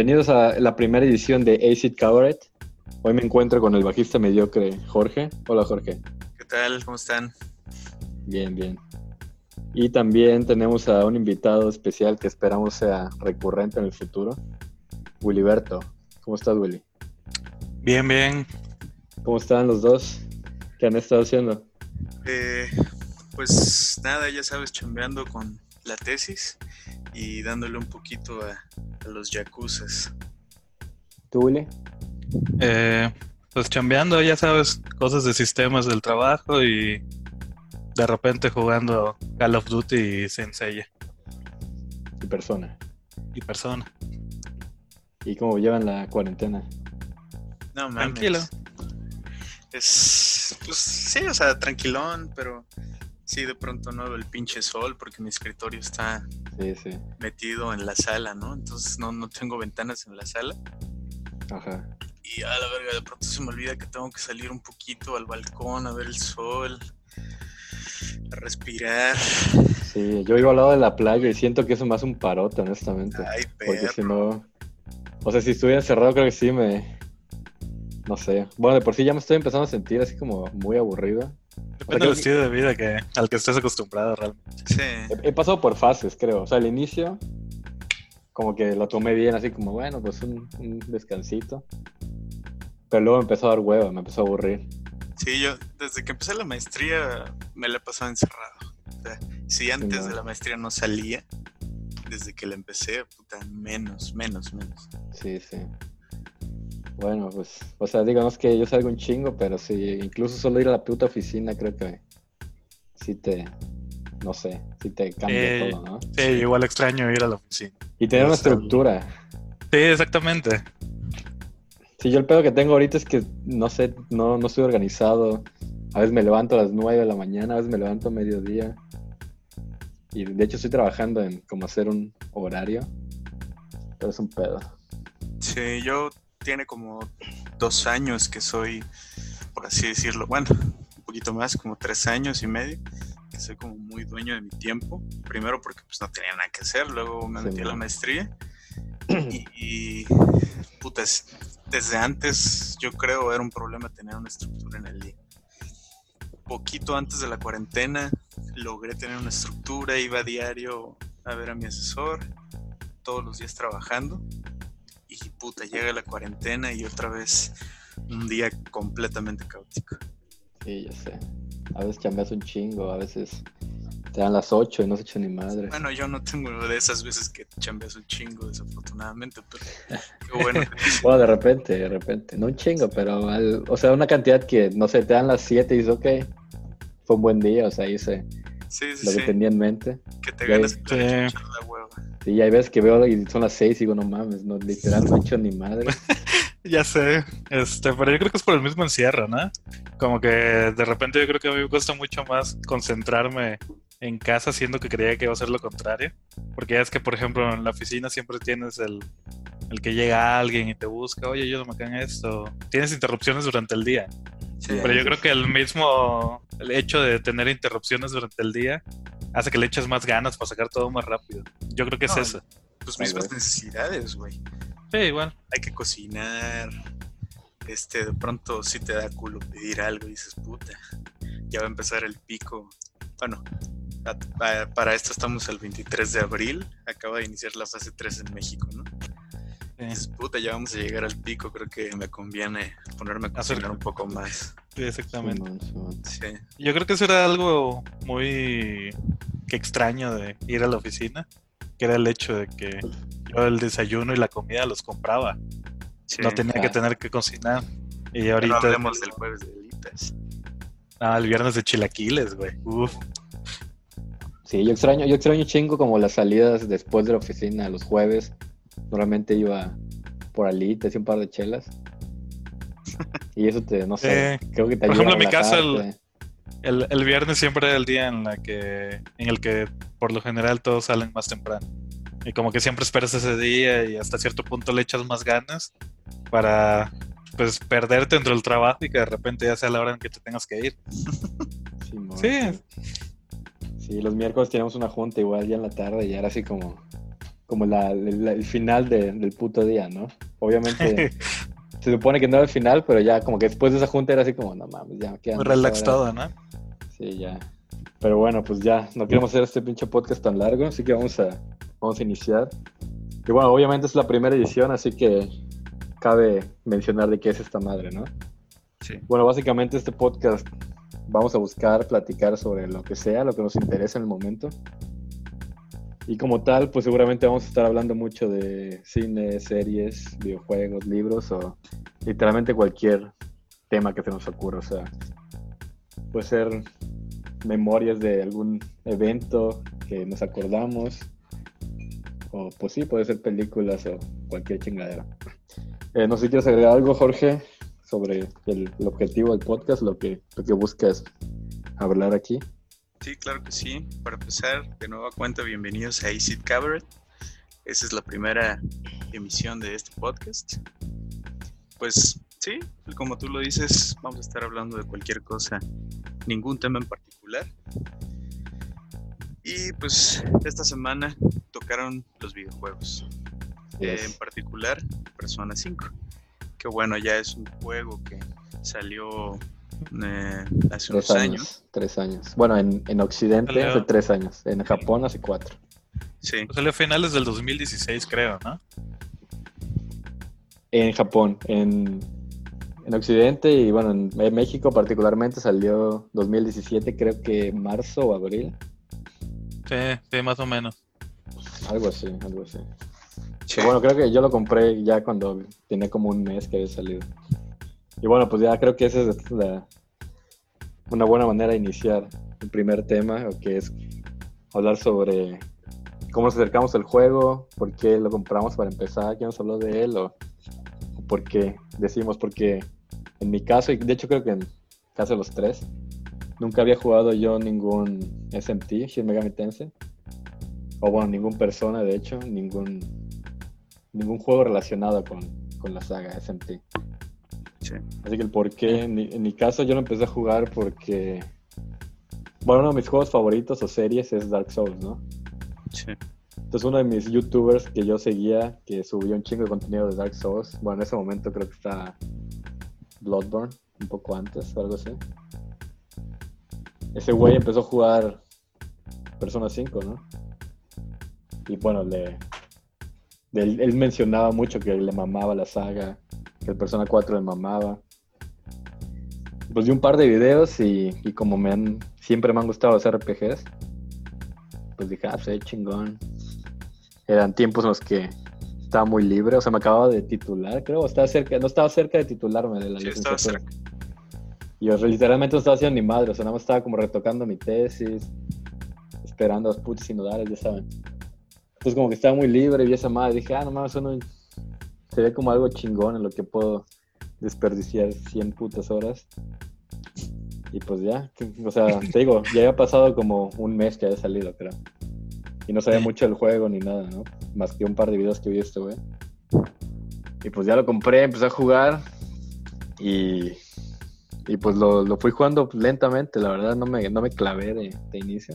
Bienvenidos a la primera edición de Acid Cabaret. Hoy me encuentro con el bajista mediocre Jorge. Hola Jorge. ¿Qué tal? ¿Cómo están? Bien, bien. Y también tenemos a un invitado especial que esperamos sea recurrente en el futuro, Willyberto. ¿Cómo estás, Willy? Bien, bien. ¿Cómo están los dos? ¿Qué han estado haciendo? Eh, pues nada, ya sabes, chambeando con la tesis y dándole un poquito a, a los yacuzas. ¿Tú, Willy? Eh, pues chambeando, ya sabes, cosas de sistemas del trabajo y de repente jugando Call of Duty y Sensei Y persona. y persona. ¿Y cómo llevan la cuarentena? No mames. Tranquilo. Es, pues sí, o sea, tranquilón, pero sí, de pronto no veo el pinche sol porque mi escritorio está Sí, sí. metido en la sala, ¿no? Entonces no, no tengo ventanas en la sala. Ajá. Y a la verga, de pronto se me olvida que tengo que salir un poquito al balcón a ver el sol, a respirar. Sí, yo vivo al lado de la playa y siento que eso me hace un parote, honestamente. Ay, Porque si perro. no. O sea, si estuviera encerrado, creo que sí me. No sé. Bueno, de por sí ya me estoy empezando a sentir así como muy aburrido. Depende del estilo de vida que, al que estés acostumbrado realmente. Sí. He, he pasado por fases, creo. O sea, al inicio, como que lo tomé bien, así como, bueno, pues un, un descansito. Pero luego me empezó a dar hueva, me empezó a aburrir. Sí, yo desde que empecé la maestría me la he pasado encerrado. O sea, si antes no. de la maestría no salía, desde que la empecé, puta, menos, menos, menos. Sí, sí. Bueno, pues, o sea, digamos que yo salgo un chingo, pero sí, incluso solo ir a la puta oficina creo que sí te, no sé, sí te cambia Eh, todo, ¿no? Sí, igual extraño ir a la oficina. Y tener una estructura. Sí, exactamente. Sí, yo el pedo que tengo ahorita es que, no sé, no, no estoy organizado. A veces me levanto a las 9 de la mañana, a veces me levanto a mediodía. Y de hecho estoy trabajando en como hacer un horario. Pero es un pedo. Sí, yo tiene como dos años que soy, por así decirlo, bueno, un poquito más, como tres años y medio, que soy como muy dueño de mi tiempo. Primero porque pues no tenía nada que hacer, luego me Sí, metí a la maestría. Y, y, putas, desde antes yo creo era un problema tener una estructura en el día. Poquito antes de la cuarentena logré tener una estructura, iba a diario a ver a mi asesor, todos los días trabajando. Y puta, llega la cuarentena y otra vez un día completamente caótico. Sí, ya sé. A veces chambeas un chingo, a veces te dan las 8 y no has hecho ni madre. Bueno, yo no tengo de esas veces que chambeas un chingo, desafortunadamente, pero qué bueno. Bueno, de repente, de repente. No un chingo, pero al- o sea, una cantidad que, no sé, te dan las 7 y dices, ok, fue un buen día, o sea, hice Sí, sí, lo que sí, tenía en mente. que te Ya- ganas Sí. la hueva. Y hay veces que veo y son las 6 y digo, no mames, no, literal no he hecho ni madre. Ya sé, este, pero yo creo que es por el mismo encierro, ¿no? Como que de repente yo creo que a mí me cuesta mucho más concentrarme en casa, siendo que creía que iba a ser lo contrario. Porque ya es que, por ejemplo, en la oficina siempre tienes el, el que llega alguien y te busca, oye, ayúdame acá en esto. Tienes interrupciones durante el día. Sí. Pero yo creo que el mismo el hecho de tener interrupciones durante el día hace que le eches más ganas para sacar todo más rápido. Yo creo que es eso. Tus Tal mismas necesidades, güey. Sí, igual. Hay que cocinar. Este, de pronto sí te da culo pedir algo y dices, puta, ya va a empezar el pico. Bueno, a- a- para esto estamos el 23 de abril. Acaba de iniciar la fase 3 en México, ¿no? Sí, puta, ya vamos a llegar al pico. Creo que me conviene ponerme a cocinar un poco más. sí, exactamente. Sí. Yo creo que eso era algo muy que extraño de ir a la oficina, que era el hecho de que yo el desayuno y la comida los compraba, sí. no tenía que tener que cocinar. Y Pero ahorita hablemos del jueves de alitas. ah, el viernes de chilaquiles, güey. Uf. Sí, yo extraño, yo extraño chingo como las salidas después de la oficina, los jueves. Normalmente iba por alitas y un par de chelas. Y eso te, no sé, Sí. creo que te Por ejemplo, en mi casa, el-. El, el viernes siempre era el día en la que en el que por lo general todos salen más temprano. Y como que siempre esperas ese día y hasta cierto punto le echas más ganas para pues perderte entre el trabajo y que de repente ya sea la hora en que te tengas que ir. Simón, Sí. Sí, los miércoles teníamos una junta igual ya en la tarde y era así como, como la, la- el final de- del puto día, ¿no? Obviamente se supone que no era el final, pero ya como que después de esa junta era así como, no mames, ya me quedan Muy relax horas". todo, ¿no? Sí, ya. Pero bueno, pues ya, no queremos hacer este pinche podcast tan largo, así que vamos a, vamos a iniciar. Y bueno, obviamente es la primera edición, así que cabe mencionar de qué es esta madre, ¿no? Sí. Bueno, básicamente este podcast vamos a buscar platicar sobre lo que sea, lo que nos interesa en el momento. Y como tal, pues seguramente vamos a estar hablando mucho de cine, series, videojuegos, libros o literalmente cualquier tema que se nos ocurra. O sea, puede ser memorias de algún evento que nos acordamos. O pues sí, puede ser películas o cualquier chingadera. Eh, no sé si quieres agregar algo, Jorge, sobre el, el objetivo del podcast, lo que, lo que buscas hablar aquí. Sí, claro que sí. Para empezar, de nueva cuenta, bienvenidos a Acid Cabaret. Esa es la primera emisión de este podcast. Pues sí, como tú lo dices, vamos a estar hablando de cualquier cosa, ningún tema en particular. Y pues esta semana tocaron los videojuegos. Eh, en particular Persona 5. Que bueno, ya es un juego que salió eh, hace unos años. años, tres años. Bueno, en, en Occidente Salió. hace tres años, en Japón hace cuatro. Sí, Pues salió a finales del 2016, creo, ¿no? En Japón, en, en Occidente y bueno, en México particularmente salió 2017, creo que marzo o abril, Sí, sí, más o menos. algo así, algo así. sí. Bueno, creo que yo lo compré ya cuando tenía como un mes que había salido. Y bueno, pues ya creo que esa es la- una buena manera de iniciar el primer tema, que es hablar sobre cómo nos acercamos al juego, por qué lo compramos para empezar, quién nos habló de él, o, por qué decimos, porque en mi caso, y de hecho creo que en caso de los tres, nunca había jugado yo ningún SMT, Shin Megami Tensei, o bueno, ningún persona, de hecho, ningún ningún juego relacionado con, con la saga SMT. Sí. Así que el por qué, en mi, en mi caso yo lo empecé a jugar porque, bueno, uno de mis juegos favoritos o series es Dark Souls, ¿no? sí. Entonces uno de mis youtubers que yo seguía, que subió un chingo de contenido de Dark Souls, bueno, en ese momento creo que está Bloodborne, un poco antes o algo así. Ese güey empezó a jugar Persona 5, ¿no? Y bueno, le, él, él mencionaba mucho que le mamaba la saga, el Persona 4 le mamaba. Pues vi un par de videos y, y como me han, siempre me han gustado los RPGs, pues dije, ah, pues, chingón. Eran tiempos en los que estaba muy libre, o sea, me acababa de titular, creo, estaba cerca, no estaba cerca de titularme de la Sí, estaba licenciatura. Y yo literalmente no estaba haciendo ni madre, o sea, nada más estaba como retocando mi tesis, esperando a los putos sinodales, ya saben. Entonces como que estaba muy libre y vi esa madre, dije, ah, no mames, eso no- se ve como algo chingón en lo que puedo desperdiciar 100 putas horas. Y pues ya, o sea, te digo, ya había pasado como un mes que había salido, creo. Y no sabía mucho del juego ni nada, ¿no? Más que un par de videos que vi este güey. Y pues ya lo compré, empecé a jugar y, y pues lo, lo fui jugando lentamente, la verdad no me, no me clavé de, de inicio.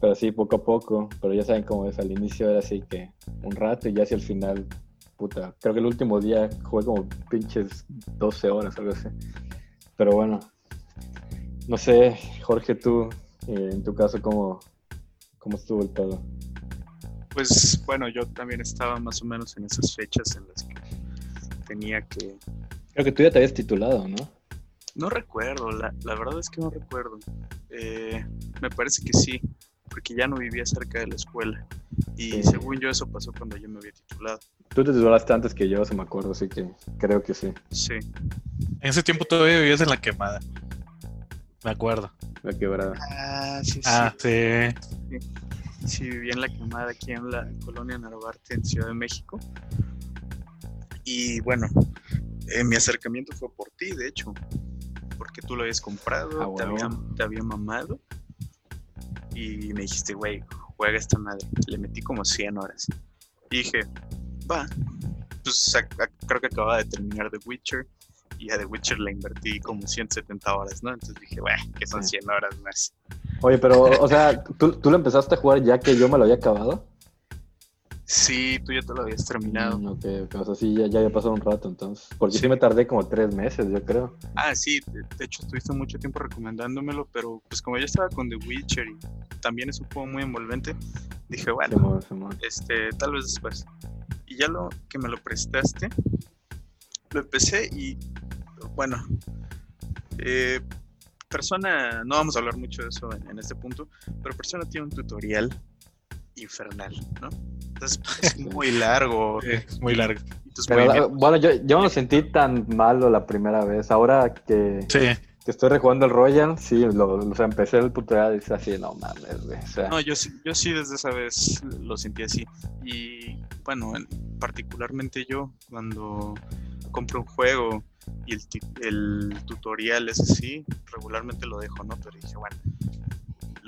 Pero sí, poco a poco, pero ya saben cómo es, al inicio era así que un rato y ya hacia el final, puta, creo que el último día jugué como pinches 12 horas, algo así. Pero bueno, no sé, Jorge, tú, eh, en tu caso, ¿cómo, cómo estuvo el pedo? Pues bueno, yo también estaba más o menos en esas fechas en las que tenía que... Creo que tú ya te habías titulado, ¿no? No recuerdo, la, la verdad es que no recuerdo. Eh, me parece que sí, porque ya no vivía cerca de la escuela. Y Sí. según yo eso pasó cuando yo me había titulado. Tú te titulaste antes que yo, se me acuerdo, así que creo que sí. Sí, En ese tiempo todavía vivías en la quemada. Me acuerdo. La quebrada. Ah, sí, Ah, sí. sí. Sí, vivía en la quemada aquí en la colonia Narvarte, en Ciudad de México. Y bueno, eh, mi acercamiento fue por ti, de hecho. Porque tú lo habías comprado, Ah, te, había, te había mamado. Y me dijiste, güey, juega esta madre. Le metí como 100 horas. Y dije, va. Pues a- a- creo que acababa de terminar The Witcher. Y a The Witcher le invertí como 170 horas, ¿no? Entonces dije, güey, que son Sí. 100 horas más. Oye, pero, o sea, ¿tú, tú lo empezaste a jugar ya que yo me lo había acabado? Sí, tú ya te lo habías terminado. Mm, ok, o sea, sí, ya, ya había pasado un rato entonces. Porque sí. me tardé como tres meses, yo creo. Ah, sí, de, de hecho estuviste mucho tiempo recomendándomelo, pero pues como ya estaba con The Witcher y también es un juego muy envolvente, dije, bueno, este, tal vez después. Y ya lo que me lo prestaste, lo empecé y, bueno, eh, Persona, no vamos a hablar mucho de eso en, en este punto, pero Persona tiene un tutorial infernal, ¿no? Entonces es muy largo. Sí, es muy largo. Pero, bueno, yo, yo no me sentí tan malo la primera vez. Ahora que, Sí, que estoy rejugando el Royal, sí, lo, o sea, empecé el tutorial y es así, no mames, güey. O sea, No, yo sí, yo sí desde esa vez lo sentí así. Y bueno, en- particularmente yo, cuando compro un juego y el, el tutorial es así, regularmente lo dejo, ¿no? Pero dije, bueno,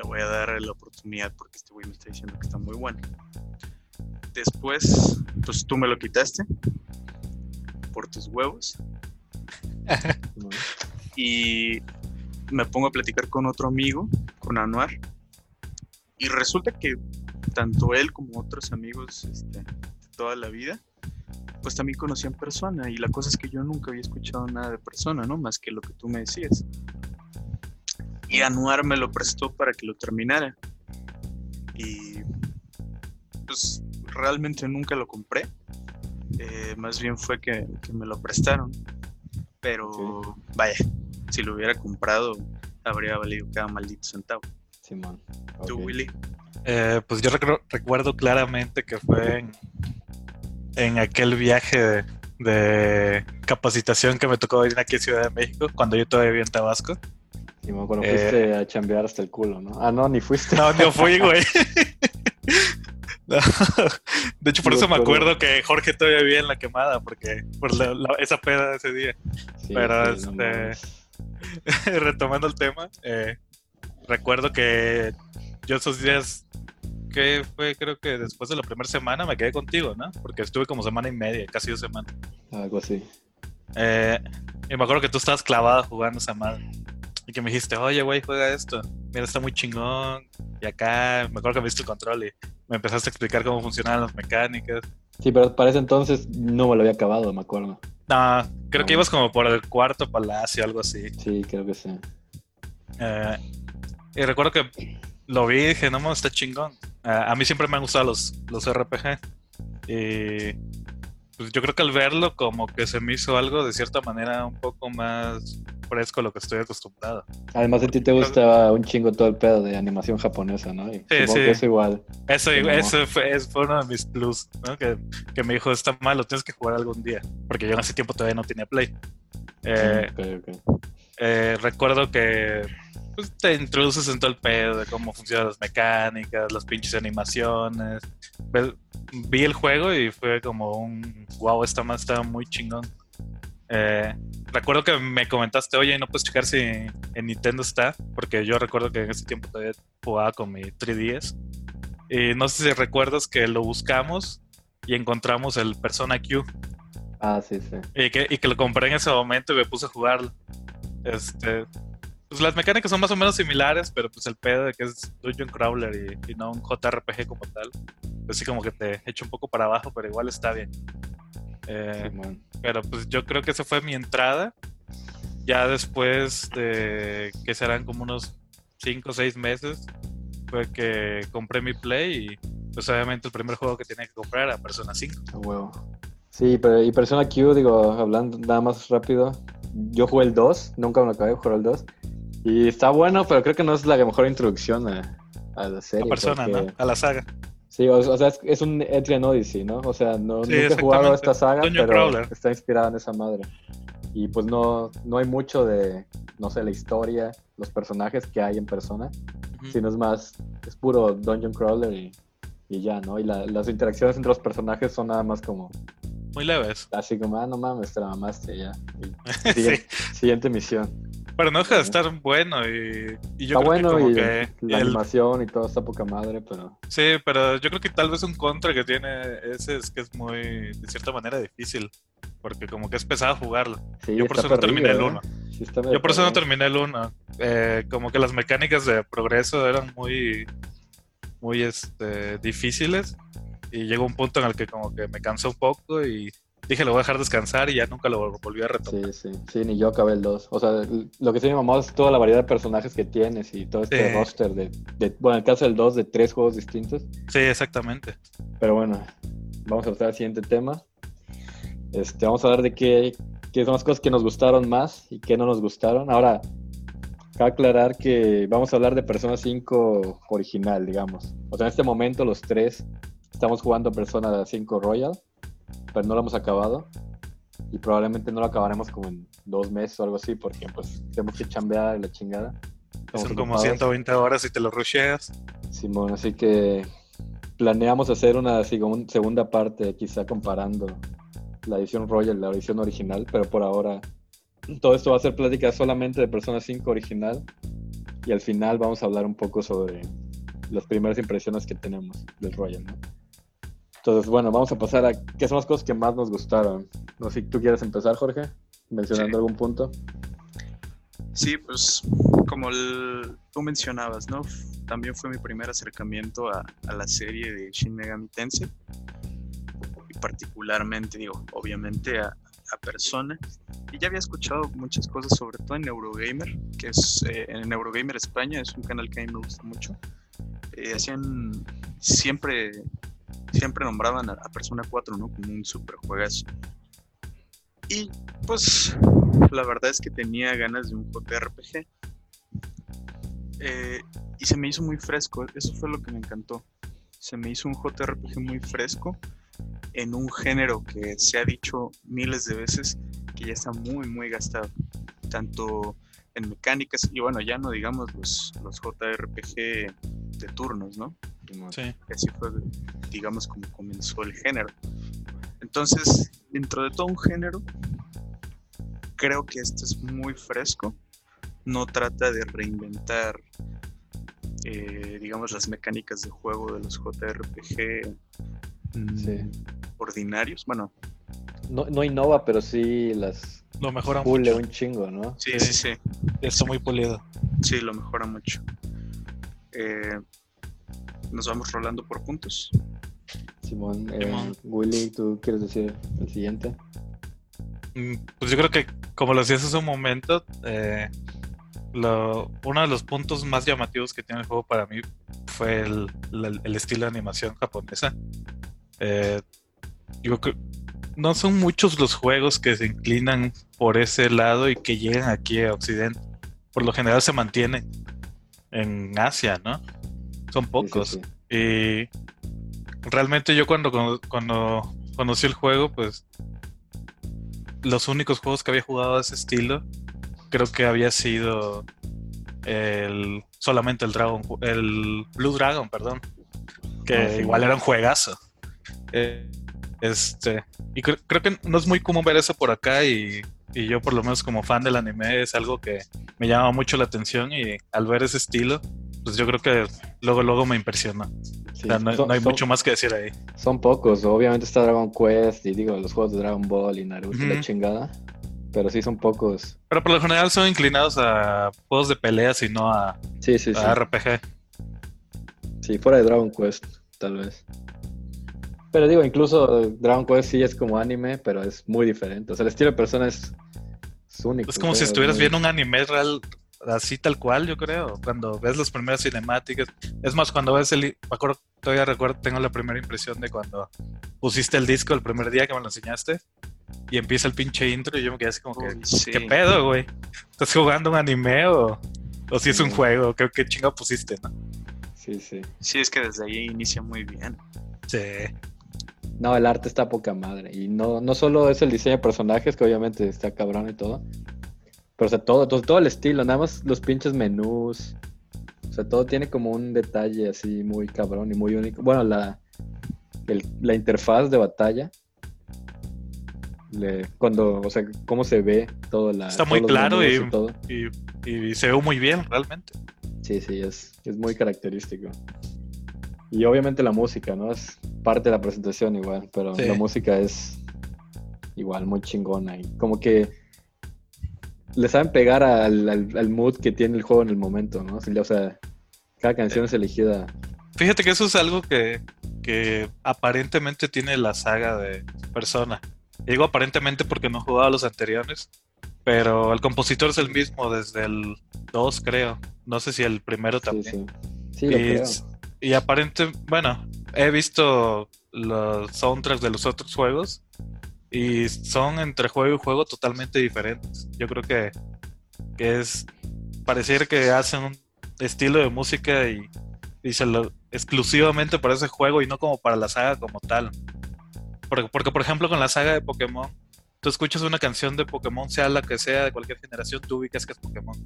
le voy a dar la oportunidad porque este güey me está diciendo que está muy bueno. Después, pues tú me lo quitaste por tus huevos y me pongo a platicar con otro amigo, con Anuar, y resulta que tanto él como otros amigos este, de toda la vida, pues también conocían persona, y la cosa es que yo nunca había escuchado nada de persona, ¿no? Más que lo que tú me decías. Y Anuar me lo prestó para que lo terminara. Y pues realmente nunca lo compré. Eh, más bien fue que, que me lo prestaron. Pero vaya, si lo hubiera comprado, habría valido cada maldito centavo. Simón. ¿Tú. Willy? Eh, pues yo recuerdo claramente que fue en, en aquel viaje de, de capacitación que me tocó ir aquí a Ciudad de México, cuando yo todavía vivía en Tabasco. Simón, cuando Eh, fuiste a chambear hasta el culo, ¿no? Ah, no, ni fuiste. No, no fui, güey. No. De hecho, por Sí, eso me acuerdo que Jorge todavía vivía en la quemada, porque por la- la- esa peda de ese día. Sí, pero, sí, este. Retomando el tema, eh, recuerdo que yo esos días, que fue creo que después de la primera semana me quedé contigo, ¿no? Porque estuve como semana y media, casi dos semanas. Algo así. Eh, y me acuerdo que tú estabas clavado jugando esa madre. Y que me dijiste, oye, güey, juega esto. Mira, está muy chingón. Y acá, me acuerdo que me diste el control y me empezaste a explicar cómo funcionaban las mecánicas. Sí, pero para ese entonces no me lo había acabado, me acuerdo. No, creo que ibas como por el cuarto palacio, algo así. Sí, creo que sí. Eh, y recuerdo que lo vi y dije, no, está chingón. Ah, a mí siempre me han gustado los, los RPG. Y pues yo creo que al verlo como que se me hizo algo de cierta manera un poco más fresco a lo que estoy acostumbrado. Además, a ti te gustaba un chingo todo el pedo de animación japonesa, ¿no? Y supongo sí. que eso igual. Eso, Sí, eso fue, fue uno de mis plus, ¿no? Que, que me dijo, está mal, lo tienes que jugar algún día. Porque yo en ese tiempo todavía no tenía Play. Eh, Ok, ok. Eh, recuerdo que pues, te introduces en todo el pedo de cómo funcionan las mecánicas, las pinches animaciones. Vi el juego y fue como un wow, esta más está muy chingón. Eh, recuerdo que me comentaste, oye, ¿no puedes checar si en Nintendo está? Porque yo recuerdo que en ese tiempo todavía jugaba con mi 3DS. Y no sé si recuerdas que lo buscamos y encontramos el Persona Q. Ah, sí, sí. Y que, y que lo compré en ese momento y me puse a jugarlo. Este, pues las mecánicas son más o menos similares, pero pues el pedo de que es Dungeon Crawler y, y no un JRPG como tal, pues sí como que te echa un poco para abajo, pero igual está bien. Eh, pero pues yo creo que esa fue mi entrada. Ya después de que serán como unos 5 o 6 meses, fue que compré mi Play y pues obviamente el primer juego que tenía que comprar era Persona 5. A huevo. Sí, pero y Persona Q, digo, hablando nada más rápido, yo jugué el 2, nunca me lo acabé de jugar el 2. Y está bueno, pero creo que no es la mejor introducción a, a la serie. A Persona, porque- ¿no? A la saga. Sí, o, o sea, es, es un Etrian Odyssey, ¿no? O sea, no, Sí, nunca he jugado esta saga, pero está inspirada en esa madre. Y pues no, no hay mucho de, no sé, la historia, los personajes que hay en persona, Ujú. sino es más, es puro Dungeon Crawler y, y ya, ¿no? Y la- las interacciones entre los personajes son nada más como, Muy leves. así como, ah, no mames, te la mamaste ya. Sí. siguiente, misión. Pero no deja de estar bueno y, y yo está creo bueno que como y que la el- animación y todo está poca madre, pero sí, pero yo creo que tal vez un contra que tiene ese es que es muy, de cierta manera, difícil. Porque como que es pesado jugarlo. sí, Yo por eso no terminé el perrillo, 1. ¿eh? Yo por eso no terminé el 1. Eh, como que las mecánicas de progreso eran muy, muy este, difíciles. Y llegó un punto en el que como que me cansó un poco y dije lo voy a dejar descansar y ya nunca lo volví a retomar. Sí, sí, sí, ni yo acabé el 2. O sea, lo que sí me mamó es toda la variedad de personajes que tienes y todo este roster de, bueno, en el caso del 2, de tres juegos distintos. Sí, exactamente. Pero bueno, vamos a pasar al siguiente tema. Este, vamos a hablar de qué, qué son las cosas que nos gustaron más y qué no nos gustaron. Ahora, cabe aclarar que vamos a hablar de Persona 5 original, digamos. O sea, en este momento los tres estamos jugando Persona 5 Royal pero no lo hemos acabado. Y probablemente no lo acabaremos como en dos meses o algo así, porque pues tenemos que chambear la chingada. Son como 120 horas y te lo rusheas. Simón, así que planeamos hacer una segunda parte, quizá comparando la edición Royal y la edición original, pero por ahora todo esto va a ser plática solamente de Persona 5 original y al final vamos a hablar un poco sobre las primeras impresiones que tenemos del Royal. ¿no? Entonces, bueno, vamos a pasar a qué son las cosas que más nos gustaron. No sé si tú quieres empezar, Jorge, mencionando algún punto. Sí, pues como tú mencionabas, ¿no? También fue mi primer acercamiento a, la serie de Shin Megami Tensei. Y particularmente, digo, obviamente a, Persona. Y ya había escuchado muchas cosas, sobre todo en Eurogamer, que es eh, en Eurogamer España, es un canal que a mí me gusta mucho. Eh, hacían siempre siempre nombraban a, Persona 4, ¿no? Como un super juegazo. Y pues la verdad es que tenía ganas de un JRPG. Eh, y se me hizo muy fresco, eso fue lo que me encantó. Se me hizo un JRPG muy fresco en un género que se ha dicho miles de veces que ya está muy, muy gastado. Tanto en mecánicas y bueno, ya no digamos los, los JRPG de turnos, ¿no? Sí. Así fue, digamos, como comenzó el género. Entonces, dentro de todo un género, creo que este es muy fresco. No trata de reinventar, eh, digamos, las mecánicas de juego de los JRPG mm, ordinarios. Bueno, no, no innova, pero sí las lo mejora pule un chingo, ¿no? Sí, sí, sí. Está muy pulido. Sí, lo mejora mucho. Eh, nos vamos rolando por puntos. Simón, eh, Willy, ¿tú quieres decir el siguiente? Mm, pues yo creo que, como lo decías hace un momento, eh, uno de los puntos más llamativos que tiene el juego para mí fue el, estilo de animación japonesa. Eh, yo no son muchos los juegos que se inclinan por ese lado y que llegan aquí a Occidente. Por lo general se mantienen en Asia, ¿no? Son pocos. Y realmente yo cuando, cuando conocí el juego, pues los únicos juegos que había jugado de ese estilo, creo que había sido el solamente el Dragon, el Blue Dragon, perdón, que ah, igual era un juegazo. Eh, este, y creo, que no es muy común ver eso por acá y, y, yo por lo menos como fan del anime es algo que me llama mucho la atención y al ver ese estilo pues yo creo que luego, luego me impresiona. no, hay mucho más que decir ahí. Son pocos, obviamente está Dragon Quest y digo, los juegos de Dragon Ball y Naruto, la chingada. Pero sí son pocos. Pero por lo general son inclinados a juegos de peleas y no a, sí, sí, RPG. Sí, fuera de Dragon Quest, tal vez. Pero digo, incluso Dragon Quest sí es como anime, pero es muy diferente. O sea, el estilo de persona es, único. Es como si estuvieras viendo un anime real, así tal cual, yo creo. Cuando ves las primeras cinemáticas. Es más, cuando ves el. Me acuerdo, todavía recuerdo, tengo la primera impresión de cuando pusiste el disco el primer día que me lo enseñaste. Y empieza el pinche intro y yo me quedé así como que. ¿Qué pedo, güey? ¿Estás jugando un anime o, o si es un juego? ¿Qué, qué chingo pusiste, no? Sí, sí. Sí, es que desde ahí inicia muy bien. Sí. No, el arte está poca madre. Y no, no solo es el diseño de personajes, que obviamente está cabrón y todo, pero, o sea, todo, todo, el estilo, nada más los pinches menús. O sea, todo tiene como un detalle así muy cabrón y muy único. Bueno, la, la interfaz de batalla. cuando, o sea, cómo se ve todo la. Está muy claro y, y, se ve muy bien, realmente. Sí, sí, es, es muy característico. Y obviamente la música, ¿no? Es parte de la presentación igual, pero la música es igual muy chingona. Y como que le saben pegar al, mood que tiene el juego en el momento, ¿no? O sea, cada canción es elegida. Fíjate que eso es algo que que aparentemente tiene la saga de Persona. digo aparentemente porque no he jugado a los anteriores, pero el compositor es el mismo desde el 2, creo. No sé si el primero también. Sí, sí. y, creo. y aparente, bueno, he visto los soundtracks de los otros juegos y son entre juego y juego totalmente diferentes. Yo creo que, que es parecer que hacen un estilo de música y, y se lo exclusivamente para ese juego y no como para la saga como tal. Porque, porque, por ejemplo, con la saga de Pokémon, tú escuchas una canción de Pokémon, sea la que sea, de cualquier generación, tú ubicas que es Pokémon.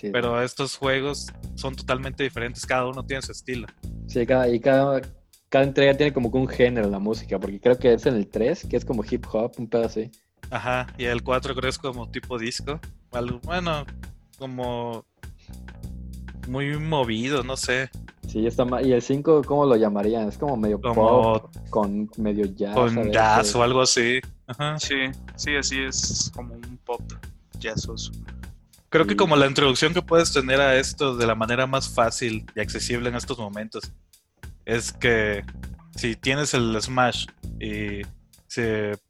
Pero estos juegos son totalmente diferentes, cada uno tiene su estilo. Sí, cada, y cada, cada entrega tiene como que un género en la música, porque creo que es en el 3, que es como hip hop, un pedo así. Ajá, y el 4 creo que es como tipo disco. Bueno, como muy movido, no sé. Sí, está Y el 5, ¿cómo lo llamarían? Es como medio pop con medio jazz. Con jazz o algo así. Ajá. Sí, sí, así es como un pop jazzoso. Creo que como la introducción que puedes tener a esto de la manera más fácil y accesible en estos momentos es que si tienes el Smash y si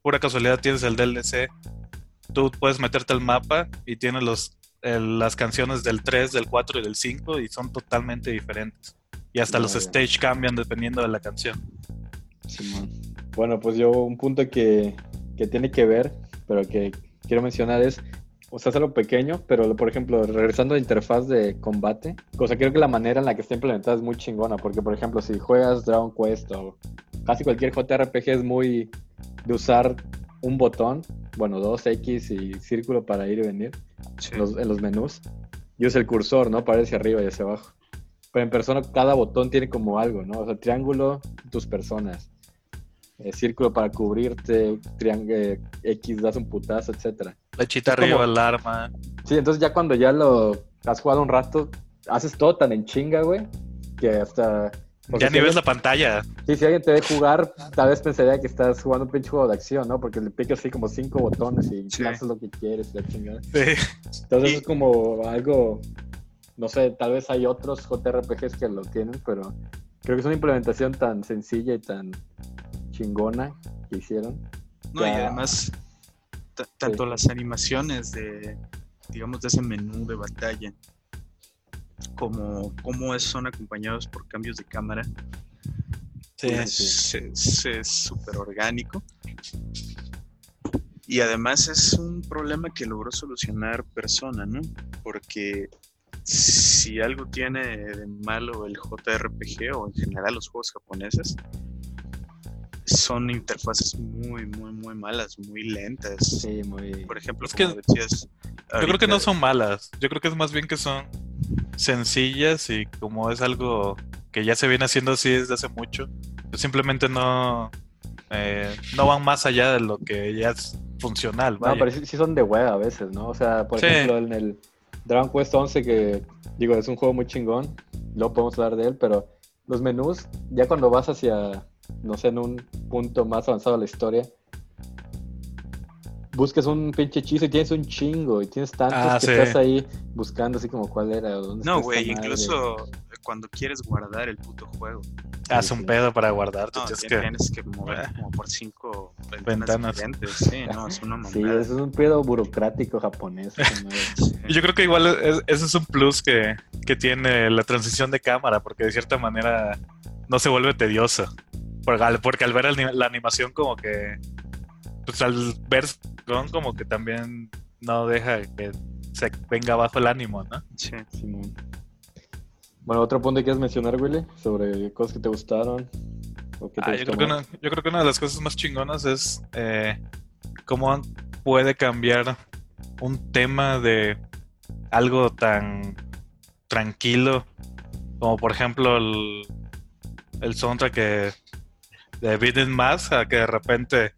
pura casualidad tienes el DLC, tú puedes meterte al mapa y tienes los, las canciones del 3, del 4 y del 5 y son totalmente diferentes. Y hasta los stage cambian dependiendo de la canción. bueno, pues yo un punto que, que, tiene que ver, pero que quiero mencionar es, o sea, es algo pequeño, pero por ejemplo, regresando a la interfaz de combate, cosa creo que la manera en la que está implementada es muy chingona, porque por ejemplo, si juegas Dragon Quest o casi cualquier JRPG es muy de usar un botón, bueno, dos X y círculo para ir y venir en, los, en los menús, y usa el cursor, ¿no? Para ir hacia arriba y hacia abajo. Pero en persona cada botón tiene como algo, ¿no? O sea, triángulo, tus personas. Eh, círculo para cubrirte, triángulo X, das un putazo, etcétera. Lechita arriba, el arma. Sí, entonces ya cuando ya lo has jugado un rato, haces todo tan en chinga, güey, que hasta... Ya ni ves la pantalla. Sí, si alguien te ve jugar, tal vez pensaría que estás jugando un pinche juego de acción, ¿no? Porque le picas así como cinco botones y haces lo que quieres, la chingada. Sí. Entonces es como algo no sé, tal vez hay otros JRPGs que lo tienen, pero creo que es una implementación tan sencilla y tan chingona que hicieron. No, y además, tanto las animaciones de, digamos, de ese menú de batalla, como cómo son acompañados por cambios de cámara, sí, pues, es súper orgánico. Y además es un problema que logró solucionar Persona, ¿no? Porque si algo tiene de malo el JRPG o en general los juegos japoneses, son interfaces muy, muy, muy malas, muy lentas. Sí, muy. Por ejemplo, es que decías. Yo creo que no son malas. Yo creo que es más bien que son sencillas y como es algo que ya se viene haciendo así desde hace mucho, pues simplemente no, eh, no van más allá de lo que ya es funcional. No, pero sí, son de web a veces, ¿no? O sea, por ejemplo, en el Dragon Quest 11, que digo, es un juego muy chingón, luego podemos hablar de él, pero los menús, ya cuando vas hacia, no sé, en un punto más avanzado de la historia, busques un pinche hechizo y tienes un chingo y tienes tantos ah, que estás ahí buscando así como cuál era. no, güey, incluso cuando quieres guardar el puto juego. Haz un pedo para guardar. No, tienes, que... tienes que mover ah. como por cinco ventanas, diferentes. Sí, no, es una Sí, eso es un pedo burocrático japonés. Yo creo que igual ese es un plus que, que tiene la transición de cámara, porque de cierta manera no se vuelve tedioso. Porque al, porque al ver la animación como que... Pues al ver como que también no deja que se venga abajo el ánimo, ¿no? Sí. Bueno, otro punto que quieres mencionar, Willy, sobre cosas que te gustaron. Ah, yo, creo que una, yo, creo que una, de las cosas más chingonas es eh, cómo puede cambiar un tema de algo tan tranquilo como por ejemplo el, el soundtrack que de Beat Mass a que de repente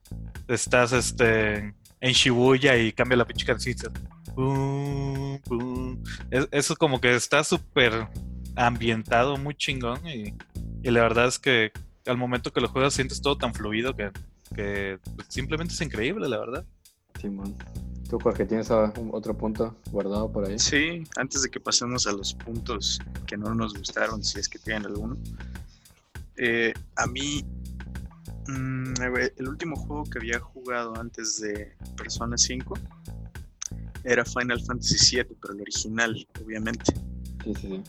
estás este en Shibuya y cambia la pinche canción. Eso como que está súper ambientado, muy chingón. Y, la verdad es que al momento que lo juegas sientes todo tan fluido que, pues, simplemente es increíble, la verdad. Simón. ¿Tú, Jorge, tienes otro punto guardado por ahí? Sí, antes de que pasemos a los puntos que no nos gustaron, si es que tienen alguno. Eh, a mí, mm, el último juego que había jugado antes de Persona 5 era Final Fantasy VII, pero el original, obviamente. Sí, sí, sí.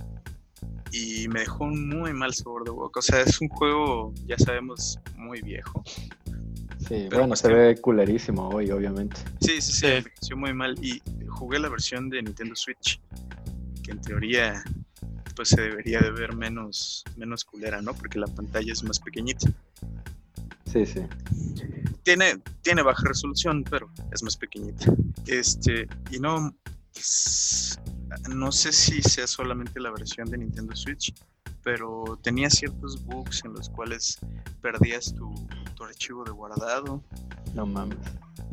Y me dejó un muy mal sabor de boca. O sea, es un juego, ya sabemos, muy viejo. Sí, bueno, se ve culerísimo hoy, obviamente. Sí, sí, sí, me muy mal. Y jugué la versión de Nintendo Switch, que en teoría pues se debería de ver menos, menos culera, ¿no? Porque la pantalla es más pequeñita. Sí, sí. Tiene, tiene baja resolución, pero es más pequeñita. Este, y no, pues, no sé si sea solamente la versión de Nintendo Switch, pero tenía ciertos bugs en los cuales perdías tu, tu archivo de guardado. No mames.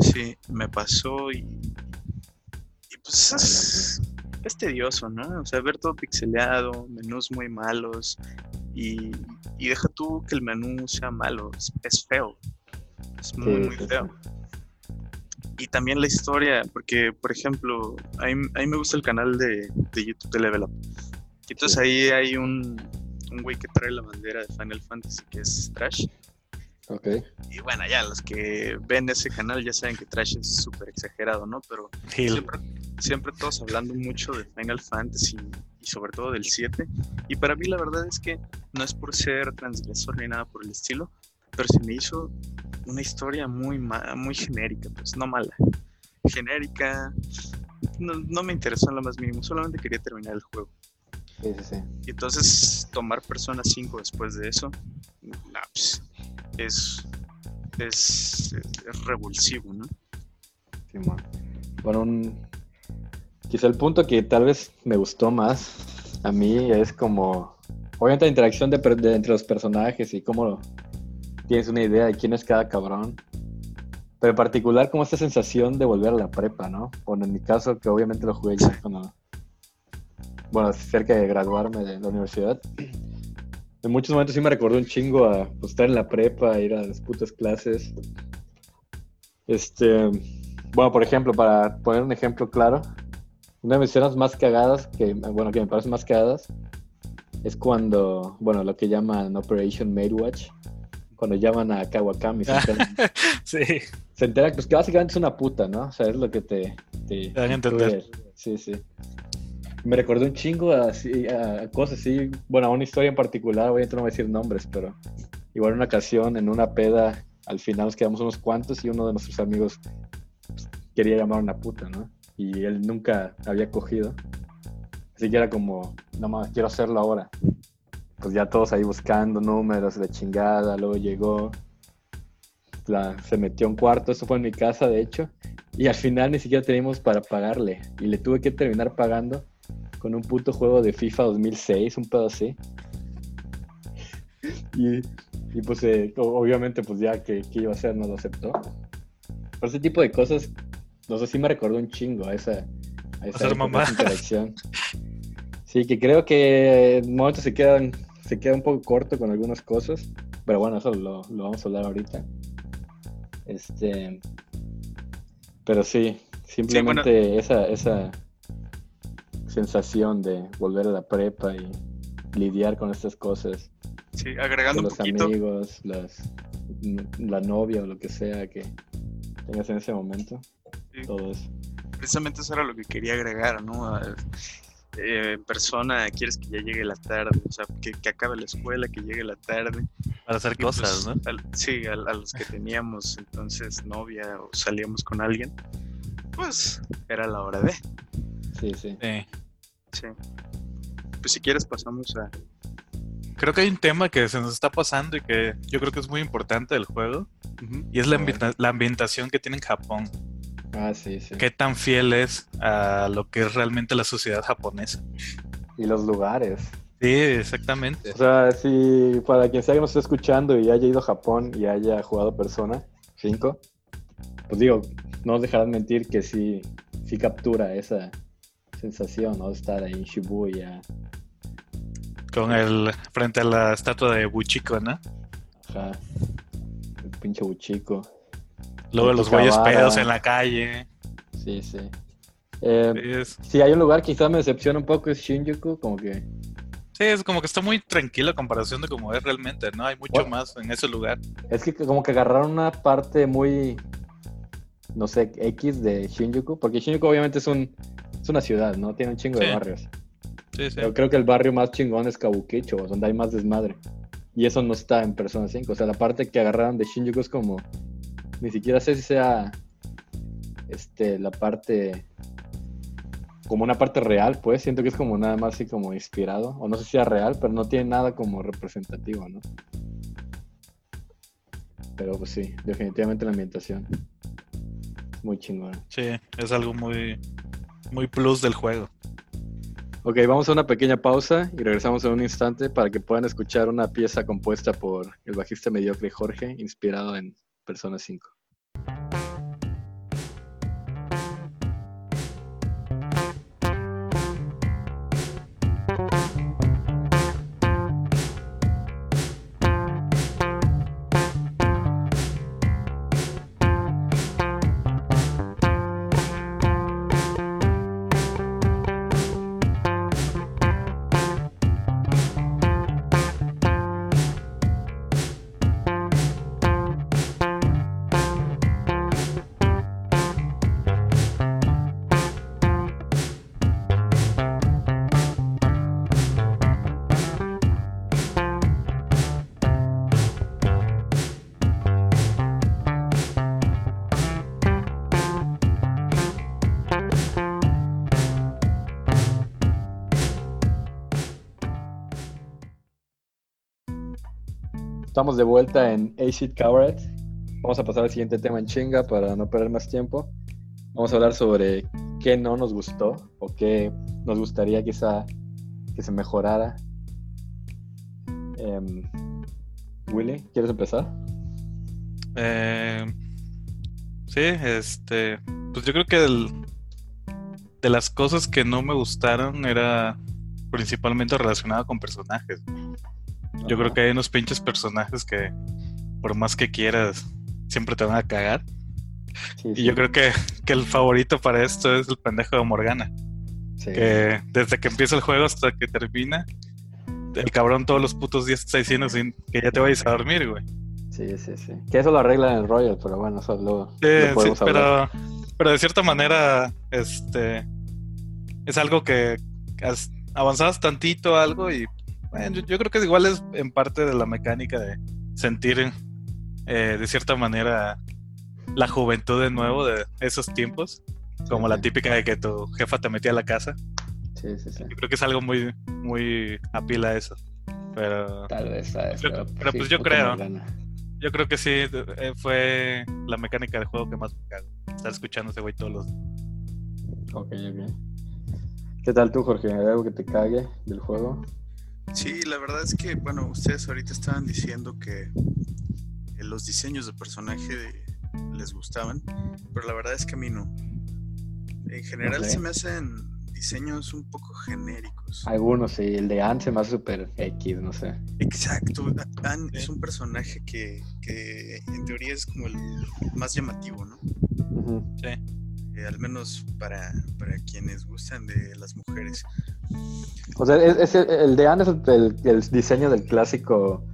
Sí, me pasó y, y pues es, es tedioso, ¿no? O sea, ver todo pixeleado, menús muy malos y, deja tú que el menú sea malo, es, feo, es muy, muy feo. Y también la historia, porque, por ejemplo, a mí, me gusta el canal de, YouTube de Level Up. Y entonces ahí hay un, un güey que trae la bandera de Final Fantasy, que es Trash. Ok. Y bueno, ya los que ven ese canal ya saben que Trash es súper exagerado, ¿no? Pero siempre, siempre, todos hablando mucho de Final Fantasy y sobre todo del 7. Y para mí la verdad es que no es por ser transgresor ni nada por el estilo, pero se me hizo una historia muy, muy genérica, pues no mala. Genérica, no, no me interesó en lo más mínimo, solamente quería terminar el juego. Sí, sí, sí. Y entonces tomar Persona 5 después de eso, pues, es, es, revulsivo, ¿no? Sí, bueno, un, quizá el punto que tal vez me gustó más a mí es como, obviamente la interacción de, entre los personajes y cómo tienes una idea de quién es cada cabrón. Pero en particular como esta sensación de volver a la prepa, ¿no? Bueno, en mi caso, que obviamente lo jugué ya cuando, bueno, cerca de graduarme de la universidad en muchos momentos sí me recordó un chingo a pues, estar en la prepa, ir a las putas clases. Este, bueno, por ejemplo, para poner un ejemplo claro, una de mis escenas más cagadas, que, bueno, que me parecen más cagadas, es cuando, bueno, lo que llaman Operation Made Watch, cuando llaman a Kawakami. Se sí. Se entera, pues que básicamente es una puta, ¿no? O sea, es lo que te... Te, te dan a entender. Sí, sí me recordó un chingo a, cosas así, bueno, a una historia en particular, obviamente no voy a decir nombres, pero igual una ocasión en una peda, al final nos quedamos unos cuantos y uno de nuestros amigos pues, quería llamar a una puta, ¿no? Y él nunca había cogido. Así que era como, no más, quiero hacerlo ahora. Pues ya todos ahí buscando números de chingada, luego llegó, se metió a un cuarto, eso fue en mi casa de hecho, y al final ni siquiera teníamos para pagarle, y le tuve que terminar pagando con un puto juego de FIFA 2006, un pedo así. Y, y pues eh, obviamente pues ya que, iba a hacer no lo aceptó. Por ese tipo de cosas, no sé si me recordó un chingo a esa, a esa, interacción. Sí, que creo que en momentos se quedan, se queda un poco corto con algunas cosas, pero bueno, eso lo, lo vamos a hablar ahorita. Este, pero sí, simplemente esa, esa, sensación de volver a la prepa y lidiar con estas cosas. Sí, agregando los amigos, las, la novia o lo que sea que tengas en ese momento. Todo eso. Precisamente eso era lo que quería agregar, ¿no? Eh, persona, quieres que ya llegue la tarde, o sea, que, acabe la escuela, que llegue la tarde. Para hacer cosas, pues, ¿no? sí, a, los que teníamos entonces novia o salíamos con alguien, pues era la hora de. Sí, sí. Sí. Pues si quieres pasamos a... Creo que hay un tema que se nos está pasando y que yo creo que es muy importante del juego. Y es la, la, ambientación que tiene en Japón. Ah, sí, sí. Qué tan fiel es a lo que es realmente la sociedad japonesa. Y los lugares. Sí, exactamente. O sea, si para quien sea que nos esté escuchando y haya ido a Japón y haya jugado Persona 5, pues digo, no os dejarán mentir que sí, sí captura esa, sensación, ¿no? Estar ahí en Shibuya. Con el frente a la estatua de Buchiko, ¿no? Ajá. El pinche Buchiko. Luego los güeyes pedos en la calle. Sí, sí. Eh, Si hay un lugar que quizás me decepciona un poco es Shinjuku, como que... Sí, es como que está muy tranquilo a comparación de cómo es realmente, ¿no? Hay mucho más en ese lugar. Es que como que agarraron una parte muy, no sé, X de Shinjuku, porque Shinjuku obviamente es, un, es una ciudad, ¿no? Tiene un chingo de Sí. barrios. Sí, sí. Pero creo que el barrio más chingón es Kabukicho, donde hay más desmadre. Y eso no está en Persona 5. O sea, la parte que agarraron de Shinjuku es como. Ni siquiera sé si sea. Este, la parte. Como una parte real, pues. Siento que es como nada más así como inspirado. O no sé si sea real, pero no tiene nada como representativo, ¿no? Pero pues sí, definitivamente la ambientación. Muy chingona. Sí, es algo muy, muy plus del juego. Ok, vamos a una pequeña pausa y regresamos en un instante para que puedan escuchar una pieza compuesta por el bajista mediocre Jorge, inspirado en Persona 5. Estamos de vuelta en Acid Cabaret. Vamos a pasar al siguiente tema en chinga para no perder más tiempo. Vamos a hablar sobre qué no nos gustó o qué nos gustaría quizá que se mejorara. Em, Willy, ¿quieres empezar? Eh, sí, este, pues yo creo que el- de las cosas que no me gustaron era principalmente relacionado con personajes. Yo creo que hay unos pinches personajes que por más que quieras siempre te van a cagar. Sí, Y sí, yo creo que, que el favorito para esto es el pendejo de Morgana. sí. Que desde que empieza el juego hasta que termina, el cabrón todos los putos días está diciendo sin que ya te vayas a dormir, güey. Sí, sí, sí. Que eso lo arreglan en el Royal, pero bueno, eso luego Sí, lo sí, podemos hablar. pero, pero de cierta manera, este es algo que avanzabas tantito algo y bueno, yo, yo creo que igual es en parte de la mecánica de sentir eh, de cierta manera la juventud de nuevo de esos tiempos, como la típica de que tu jefa te metía a la casa. Sí, sí, sí. Yo creo que es algo muy, muy apila eso. Pero Tal vez, ¿sabes? Pero- pero pues yo creo. Yo creo que sí, eh, fue la mecánica del juego que más me cagó. Estar escuchando a ese güey todos los Ok, ok. ¿Qué tal tú, Jorge? ¿Hay algo que te cague del juego? Sí, la verdad es que, bueno, ustedes ahorita estaban diciendo que los diseños de personaje les gustaban, pero la verdad es que a mí no. En general se me hacen diseños un poco genéricos. Algunos, sí. El de Anne se me hace súper X, no sé. Exacto. Anne es un personaje que, que en teoría es como el más llamativo, ¿no? Sí. Eh, al menos para, para quienes gustan de las mujeres. O sea, es, es el, el de Anne es el, el- diseño del clásico,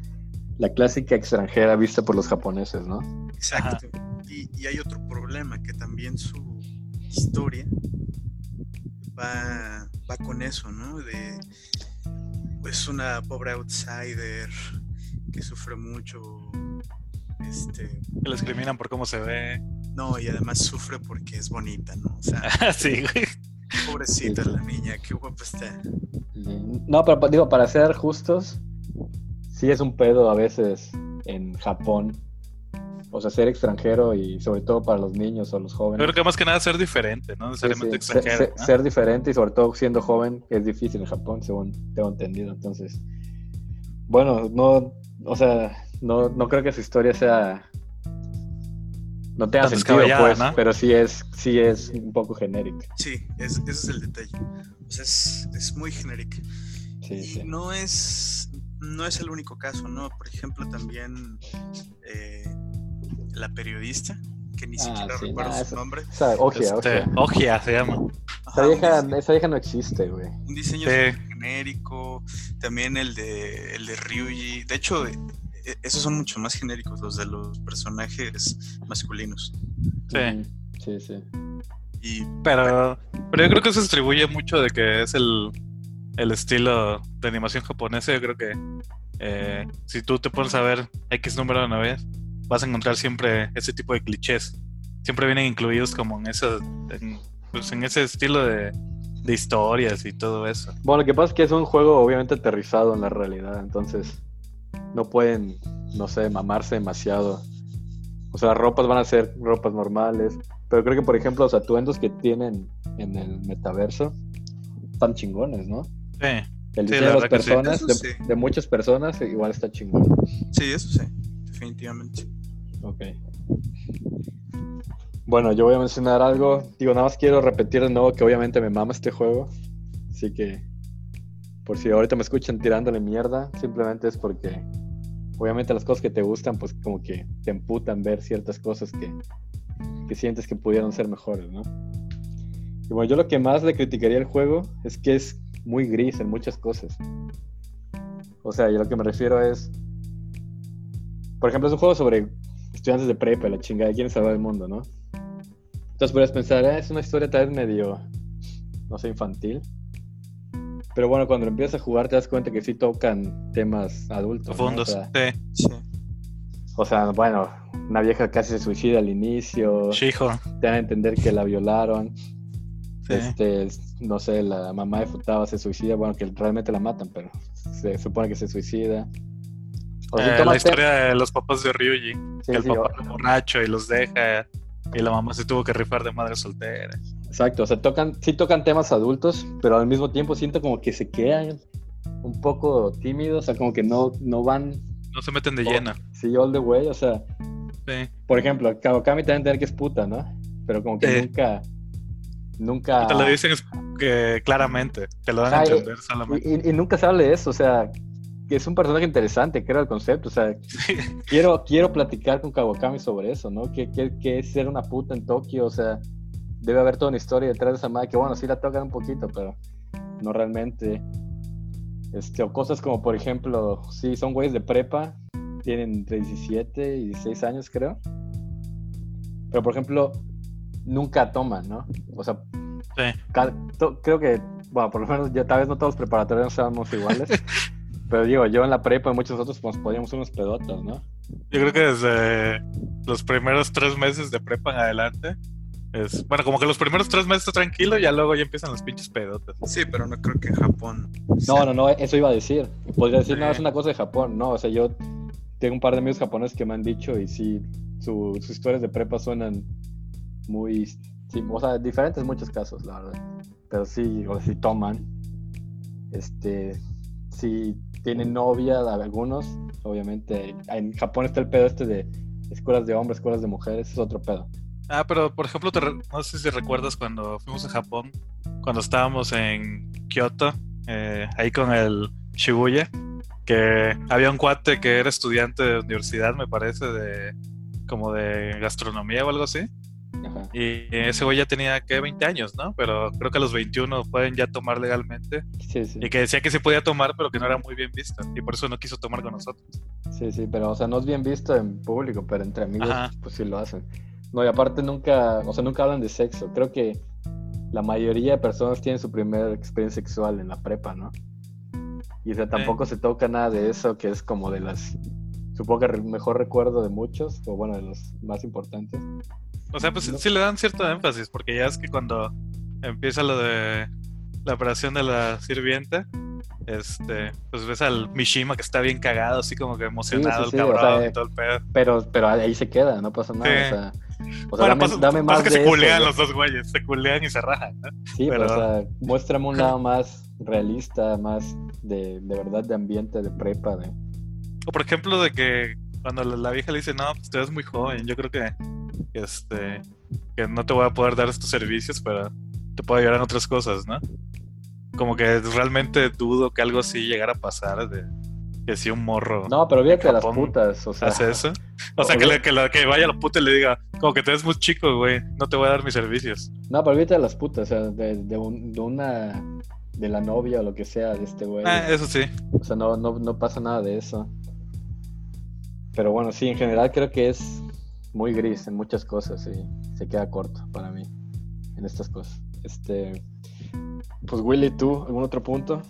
la clásica extranjera vista por los japoneses, ¿no? Exacto. Y, y hay otro problema, que también su historia va, va con eso, ¿no? De es una pobre outsider que sufre mucho. Este, que les discriminan por cómo se ve. No, y además sufre porque es bonita, ¿no? O sea, sí, güey. pobrecita Sí, sí. la niña, qué guapa está. No, pero digo, para ser justos, sí es un pedo a veces en Japón. O sea, ser extranjero y sobre todo para los niños o los jóvenes. creo que más que nada ser diferente, no Sí, necesariamente sí. Ser, extranjero. ser- ¿no? ser diferente y sobre todo siendo joven es difícil en Japón, según tengo entendido. Entonces, bueno, no, o sea, no, no creo que su historia sea, no tenga Tan sentido, pues, ¿no? pero sí es, sí es un poco genérica. Sí, es- ese es el detalle. O sea, es, es muy genérica. Sí, Y sí. no es, no es el único caso, ¿no? Por ejemplo, también eh, la periodista, que ni Ah, siquiera sí, recuerdo nah, su eso- nombre. Esa Ogia, Este, Ogia. Ogia se llama. Ajá, Esa vieja, esa vieja no existe, güey. un diseño genérico. También el de, el de Ryuji. De hecho, esos son mucho más genéricos, los de los personajes masculinos. Sí. Sí, sí. Y Pero, pero yo creo que eso se atribuye mucho de que es el, el estilo de animación japonesa. Yo creo que eh, si tú te pones a ver X número de una vez, vas a encontrar siempre ese tipo de clichés. Siempre vienen incluidos como en ese, en, pues en ese estilo de, de historias y todo eso. Bueno, lo que pasa es que es un juego obviamente aterrizado en la realidad, entonces no pueden, no sé, mamarse demasiado. O sea, las ropas van a ser ropas normales, pero creo que, por ejemplo, los atuendos que tienen en el metaverso están chingones, ¿no? Sí. El Sí, diseño la de las sí. personas, de, sí. de muchas personas, igual está chingón. sí, eso sí, definitivamente. Ok. Bueno, yo voy a mencionar algo. Digo, nada más quiero repetir de nuevo que obviamente me mama este juego. Así que, por si ahorita me escuchan tirándole mierda, simplemente es porque, obviamente, las cosas que te gustan, pues como que te emputan ver ciertas cosas que, que sientes que pudieron ser mejores, ¿no? Y bueno, yo lo que más le criticaría al juego es que es muy gris en muchas cosas. O sea, yo lo que me refiero es, por ejemplo, es un juego sobre estudiantes de prepa, la chingada, quieren salvar el mundo, ¿no? Entonces podrías pensar, "Ah, es una historia tal vez medio, no sé, infantil. Pero bueno, cuando empiezas a jugar te das cuenta que sí tocan temas adultos. ¿no? Profundos. O, sea, Sí. Sí. o sea, bueno, una vieja casi se suicida al inicio. Shijo. Te dan a entender que la violaron. Sí. Este, no sé, la mamá de Futaba se suicida. Bueno, que realmente la matan, pero se supone que se suicida. O sea, Eh, la historia de los papás de Ryuji. sí, que el sí, papá o- era borracho y los deja. Y la mamá se tuvo que rifar de madre soltera. Exacto, o sea, tocan, sí tocan temas adultos, pero al mismo tiempo siento como que se quedan un poco tímidos, o sea, como que no, no van No se meten de Oh. lleno. sí all the way, o sea, Sí. por ejemplo, Kawakami te dan a entender que es puta, ¿no? Pero como que Sí. nunca, nunca... Te lo dicen que claramente. Te lo dan a entender solamente. Y, y- y nunca se habla de eso, o sea, que es un personaje interesante, creo, el concepto, o sea, quiero, quiero platicar con Kawakami sobre eso, ¿no? ¿Qué, qué, qué es ser una puta en Tokio? O sea, debe haber toda una historia detrás de esa madre que, bueno, sí la tocan un poquito, pero no realmente. Este, o cosas como, por ejemplo, sí, son güeyes de prepa, tienen entre 17 y 16 años, creo. Pero, por ejemplo, nunca toman, ¿no? O sea, Sí. creo que, bueno, por lo menos ya tal vez no todos los preparatorios seamos iguales. pero digo, yo en la prepa y muchos otros pues podíamos unos pedotas, ¿no? Yo creo que desde los primeros tres meses de prepa en adelante. Es, bueno, como que los primeros tres meses está tranquilo y ya luego ya empiezan los pinches pedotas. Sí, pero no creo que en Japón. No, sea- no, no, eso iba a decir. Podría decir, no, es una cosa de Japón. No, o sea, yo tengo un par de amigos japoneses que me han dicho y sí, su- sus historias de prepa suenan muy, sí, o sea, diferentes en muchos casos, la verdad. Pero sí, o sí toman. Este, sí tienen novia, algunos, obviamente. En Japón está el pedo este de escuelas de hombres, escuelas de mujeres, es otro pedo. Ah, pero por ejemplo, te re- no sé si recuerdas cuando fuimos a Japón, cuando estábamos en Kioto, eh, ahí con el Shibuya, que había un cuate que era estudiante de universidad, me parece, de como de gastronomía o algo así. Ajá. Y ese güey ya tenía, ¿qué? 20 años, ¿no? Pero creo que a los 21 pueden ya tomar legalmente. Sí, sí. Y que decía que se podía tomar, pero que no era muy bien visto. Y por eso no quiso tomar con nosotros. Sí, sí, pero o sea, no es bien visto en público, pero entre amigos, Ajá. pues sí lo hacen. No, y aparte nunca, o sea, nunca hablan de sexo. Creo que la mayoría de personas tienen su primera experiencia sexual en la prepa, ¿no? Y o sea, tampoco se toca nada de eso, que es como de las, supongo que el mejor recuerdo de muchos, o bueno, de los más importantes. O sea, pues No. sí le dan cierto énfasis, porque ya es que cuando empieza lo de la operación de la sirvienta, este, pues ves al Mishima que está bien cagado, así como que emocionado sí, el o cabrón sea, y todo el pedo. Pero, pero ahí se queda, no pasa nada. Sí. O sea, o sea bueno, dame, dame más que de se culean los dos güeyes, se culean y se rajan, ¿no? Sí, Pero- pero, o sea, muéstrame un lado más realista, más de, de verdad de ambiente, de prepa, de... O por ejemplo, de que cuando la, vieja le dice, no, pues tú eres muy joven, yo creo que, que, este, que no te voy a poder dar estos servicios, pero te puedo ayudar en otras cosas, ¿no? Como que realmente dudo que algo así llegara a pasar, de que si un morro No, pero fíjate las putas, o sea... hace eso. O sea, que, le- que, la- que vaya a la puta y le diga, como que te ves muy chico, güey, no te voy a dar mis servicios. No, pero olvídate de las putas, o sea, de, de, un- de una de la novia o lo que sea de este güey. Ah, eso sí. O sea, no, no, no pasa nada de eso. Pero bueno, sí, en general creo que es muy gris en muchas cosas y se queda corto para mí en estas cosas. Este, pues Willy, ¿tú algún otro punto?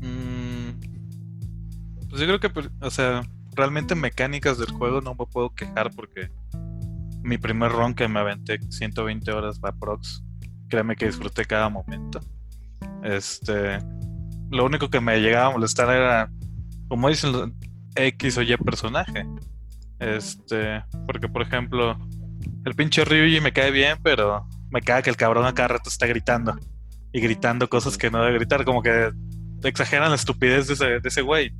Mm, pues yo creo que, pues, o sea, realmente mecánicas del juego no me puedo quejar porque mi primer run que me aventé 120 horas para prox, créeme que disfruté cada momento. Este, lo único que me llegaba a molestar era, como dicen, X o Y personaje. Este, porque por ejemplo, el pinche Ryuji me cae bien, pero me cae que el cabrón a cada rato está gritando. Y gritando cosas que no debe gritar, como que exageran la estupidez de ese, de ese güey.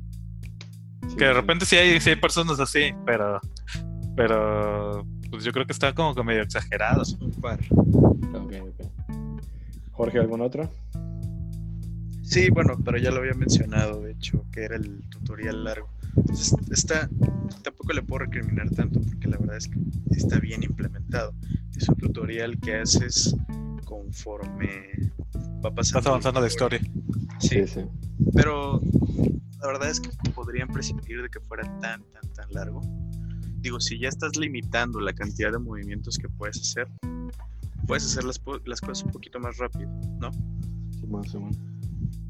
Que de repente sí hay, sí hay personas así, pero. Pero. Pues yo creo que está como que medio exagerados. Un par. Ok, ok. Jorge, ¿algún otro? Sí, bueno, pero ya lo había mencionado, de hecho, que era el tutorial largo. Entonces, está, tampoco le puedo recriminar tanto porque la verdad es que está bien implementado. Es un tutorial que haces conforme va pasando. Estás avanzando la historia. Sí, sí. pero la verdad es que podrían prescindir de que fuera tan, tan, tan largo. Digo, si ya estás limitando la cantidad de movimientos que puedes hacer, puedes hacer las, po- las cosas un poquito más rápido, ¿no?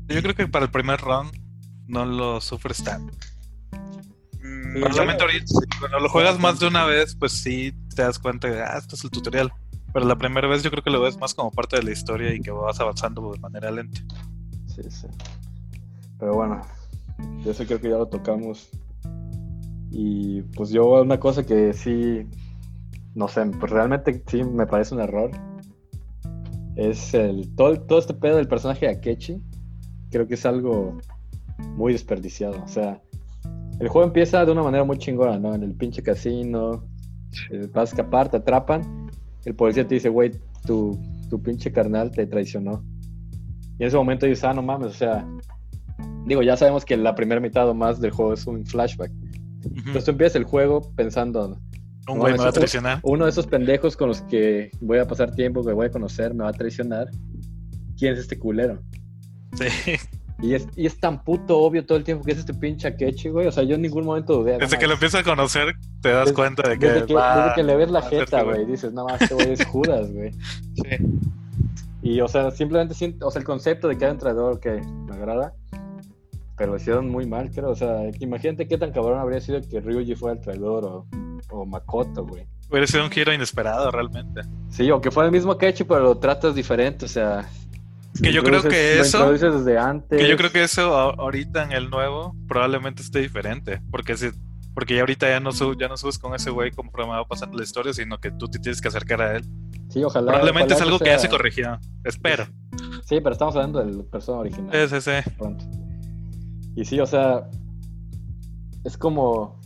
Yo creo que para el primer round no lo sufres tanto. Mm, Sí, yo- ahorita, cuando lo juegas más de una vez, pues sí te das cuenta de, ah, esto es el tutorial. Pero la primera vez yo creo que lo ves más como parte de la historia y que vas avanzando de manera lenta. Sí, sí. Pero bueno, yo eso creo que ya lo tocamos. Y pues yo una cosa que sí, no sé, pues realmente sí me parece un error. Es el todo, todo este pedo del personaje de Akechi. Creo que es algo muy desperdiciado. O sea, el juego empieza de una manera muy chingona, ¿no? En el pinche casino, eh, vas a escapar, te atrapan. El policía te dice, güey, tu, tu pinche carnal te traicionó. Y en ese momento dices, ah, no mames, o sea, digo, ya sabemos que la primera mitad o más del juego es un flashback. Entonces tú empiezas el juego pensando, Un no, güey me va a traicionar. uno de esos pendejos con los que voy a pasar tiempo, que voy a conocer, me va a traicionar. ¿Quién es este culero? Sí. Y es, y es tan puto obvio todo el tiempo que es este pinche Akechi, güey. O sea, yo en ningún momento dudé. Desde que lo empiezas a conocer, te das Desde- cuenta de que, Desde que, va desde que le ves la jeta, güey, dices, no más, este güey es Judas, güey. Sí. Y, o sea, simplemente siento, o sea, el concepto de un traidor que me agrada, pero lo hicieron muy mal, creo. O sea, imagínate qué tan cabrón habría sido que Ryuji fuera el traidor o, o Makoto, güey. Hubiera sido un giro inesperado realmente. Sí, o que fuera el mismo Akechi, pero lo tratas diferente, o sea. Que yo creo que eso- desde antes. Que yo creo que eso ahorita en el nuevo probablemente esté diferente. Porque si, porque ya ahorita ya no, sub- ya no subes con ese güey conforme va pasando la historia, sino que tú te tienes que acercar a él. Sí, ojalá. Probablemente es algo que ya sea- se corrigió. Espero. Sí, pero estamos hablando del persona original. Sí, sí, sí. pronto. Y sí, o sea, es como.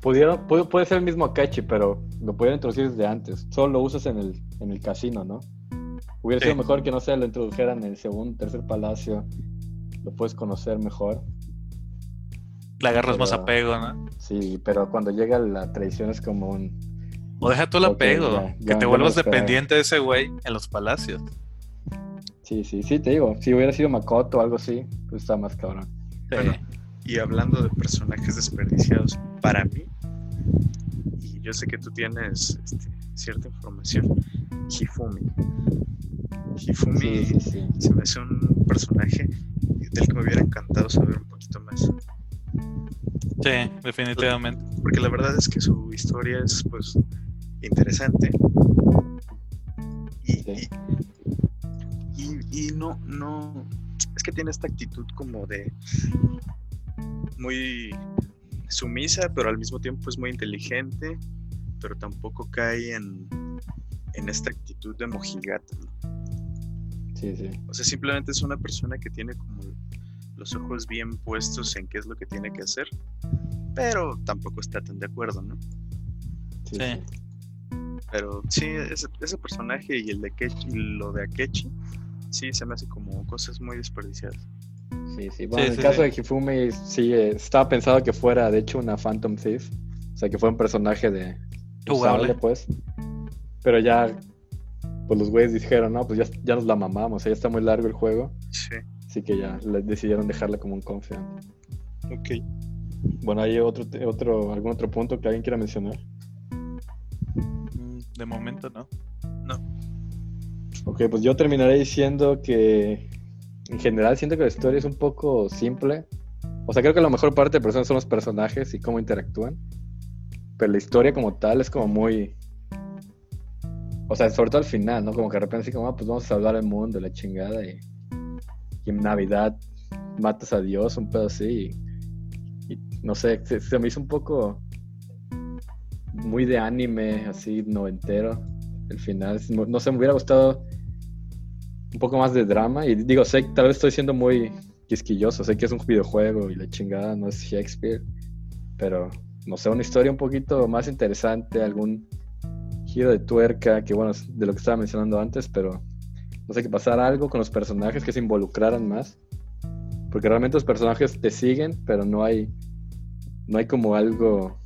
Pudieron, puede, puede ser el mismo Akechi, pero lo pudieron introducir desde antes. Solo lo usas en el, en el casino, ¿no? Hubiera Sí. sido mejor que no sé, lo introdujeran en el segundo, tercer palacio. Lo puedes conocer mejor. Le agarras más apego, ¿no? Sí, pero cuando llega la traición es como un. O deja tú el apego. ya, que ya, te vuelvas dependiente de ese güey en los palacios. Sí, sí, sí, te digo. Si hubiera sido Makoto o algo así, pues está más cabrón. Bueno, y hablando de personajes desperdiciados, para mí, y yo sé que tú tienes este, cierta información, Hifumi. Hifumi Sí, sí, sí. se me hace un personaje del que me hubiera encantado saber un poquito más. Sí, definitivamente. Porque la verdad es que su historia es pues interesante. Y, Sí. y, y- y no, no. Es que tiene esta actitud como de muy sumisa, pero al mismo tiempo es muy inteligente, pero tampoco cae en, en esta actitud de mojigata. ¿no? Sí, sí. O sea, simplemente es una persona que tiene como los ojos bien puestos en qué es lo que tiene que hacer, pero tampoco está tan de acuerdo, ¿no? Sí, Sí. sí. Pero sí, ese, ese personaje y el de Akechi, lo de Akechi, sí se me hace como cosas muy desperdiciadas. Sí, sí. Bueno, en sí, el caso sí. de Hifumi, sí, estaba pensado que fuera, de hecho, una Phantom Thief. O sea, que fue un personaje de Jugable. usable, pues. Pero ya pues los güeyes dijeron, no, pues ya, ya nos la mamamos, ya está muy largo el juego. Sí. Así que ya le- decidieron dejarla como un confidant. Ok. Bueno, ¿hay otro, otro, algún otro punto que alguien quiera mencionar? Mm, De momento no. Ok, pues yo terminaré diciendo que en general siento que la historia es un poco simple. O sea, creo que la mejor parte de personas son los personajes y cómo interactúan. Pero la historia como tal es como muy... O sea, sobre todo al final, ¿no? Como que de repente así como, ah, pues vamos a salvar el mundo, la chingada. Y, en Navidad matas a Dios, un pedo así. Y, y no sé, se, se me hizo un poco muy de anime, así noventero. El final, no sé, me hubiera gustado un poco más de drama. Y digo, sé que tal vez estoy siendo muy quisquilloso, sé que es un videojuego y la chingada no es Shakespeare, pero no sé, una historia un poquito más interesante, algún giro de tuerca, que bueno, es de lo que estaba mencionando antes, pero no sé, que pasara algo con los personajes, que se involucraran más. Porque realmente los personajes te siguen, pero no hay, no hay como algo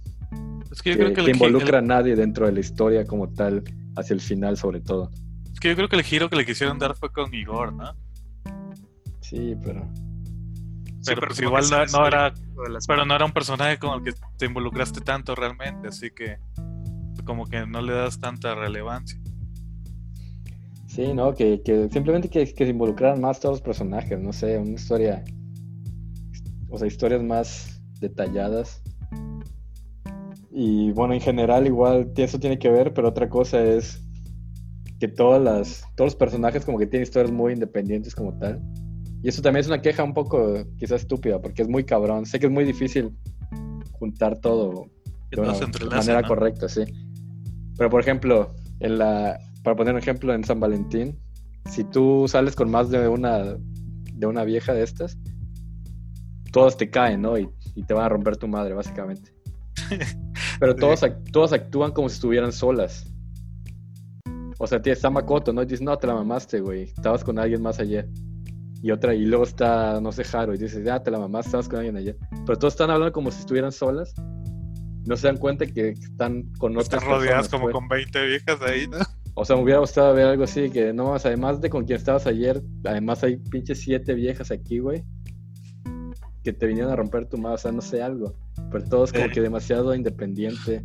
Es que yo que, creo que, que involucra a nadie dentro de la historia como tal, hacia el final sobre todo. Es que yo creo que el giro que le quisieron dar fue con Igor, ¿no? Sí, pero... Pero pues igual no, no era, pero no era un personaje con el que te involucraste tanto realmente, así que como que no le das tanta relevancia. Sí, no, que, que simplemente que, que se involucraran más todos los personajes, no sé, una historia, o sea, historias más detalladas. Y bueno, en general igual eso tiene que ver, pero otra cosa es que todas las, todos los personajes como que tienen historias muy independientes como tal. Y eso también es una queja un poco quizás estúpida, porque es muy cabrón. Sé que es muy difícil juntar todo de una manera ¿no? correcta, sí. Pero por ejemplo, en la, para poner un ejemplo en San Valentín, si tú sales con más de una, de una vieja de estas, todos te caen, ¿no? Y, y te van a romper tu madre, básicamente. Pero Sí. todos, todos actúan como si estuvieran solas. O sea, tía, está Makoto, ¿no? Y dices, no, te la mamaste, güey. Estabas con alguien más ayer. Y otra, y luego está, no sé, Haru, y dices, ya, te la mamaste, estabas con alguien ayer. Pero todos están hablando como si estuvieran solas. No se dan cuenta que están con otras Están rodeadas personas, como pues. con 20 viejas ahí, ¿no? O sea, me hubiera gustado ver algo así, que no más, además de con quien estabas ayer, además hay pinches siete viejas aquí, güey, que te vinieron a romper tu madre, o sea, no sé, algo. Pero todo es como que demasiado independiente.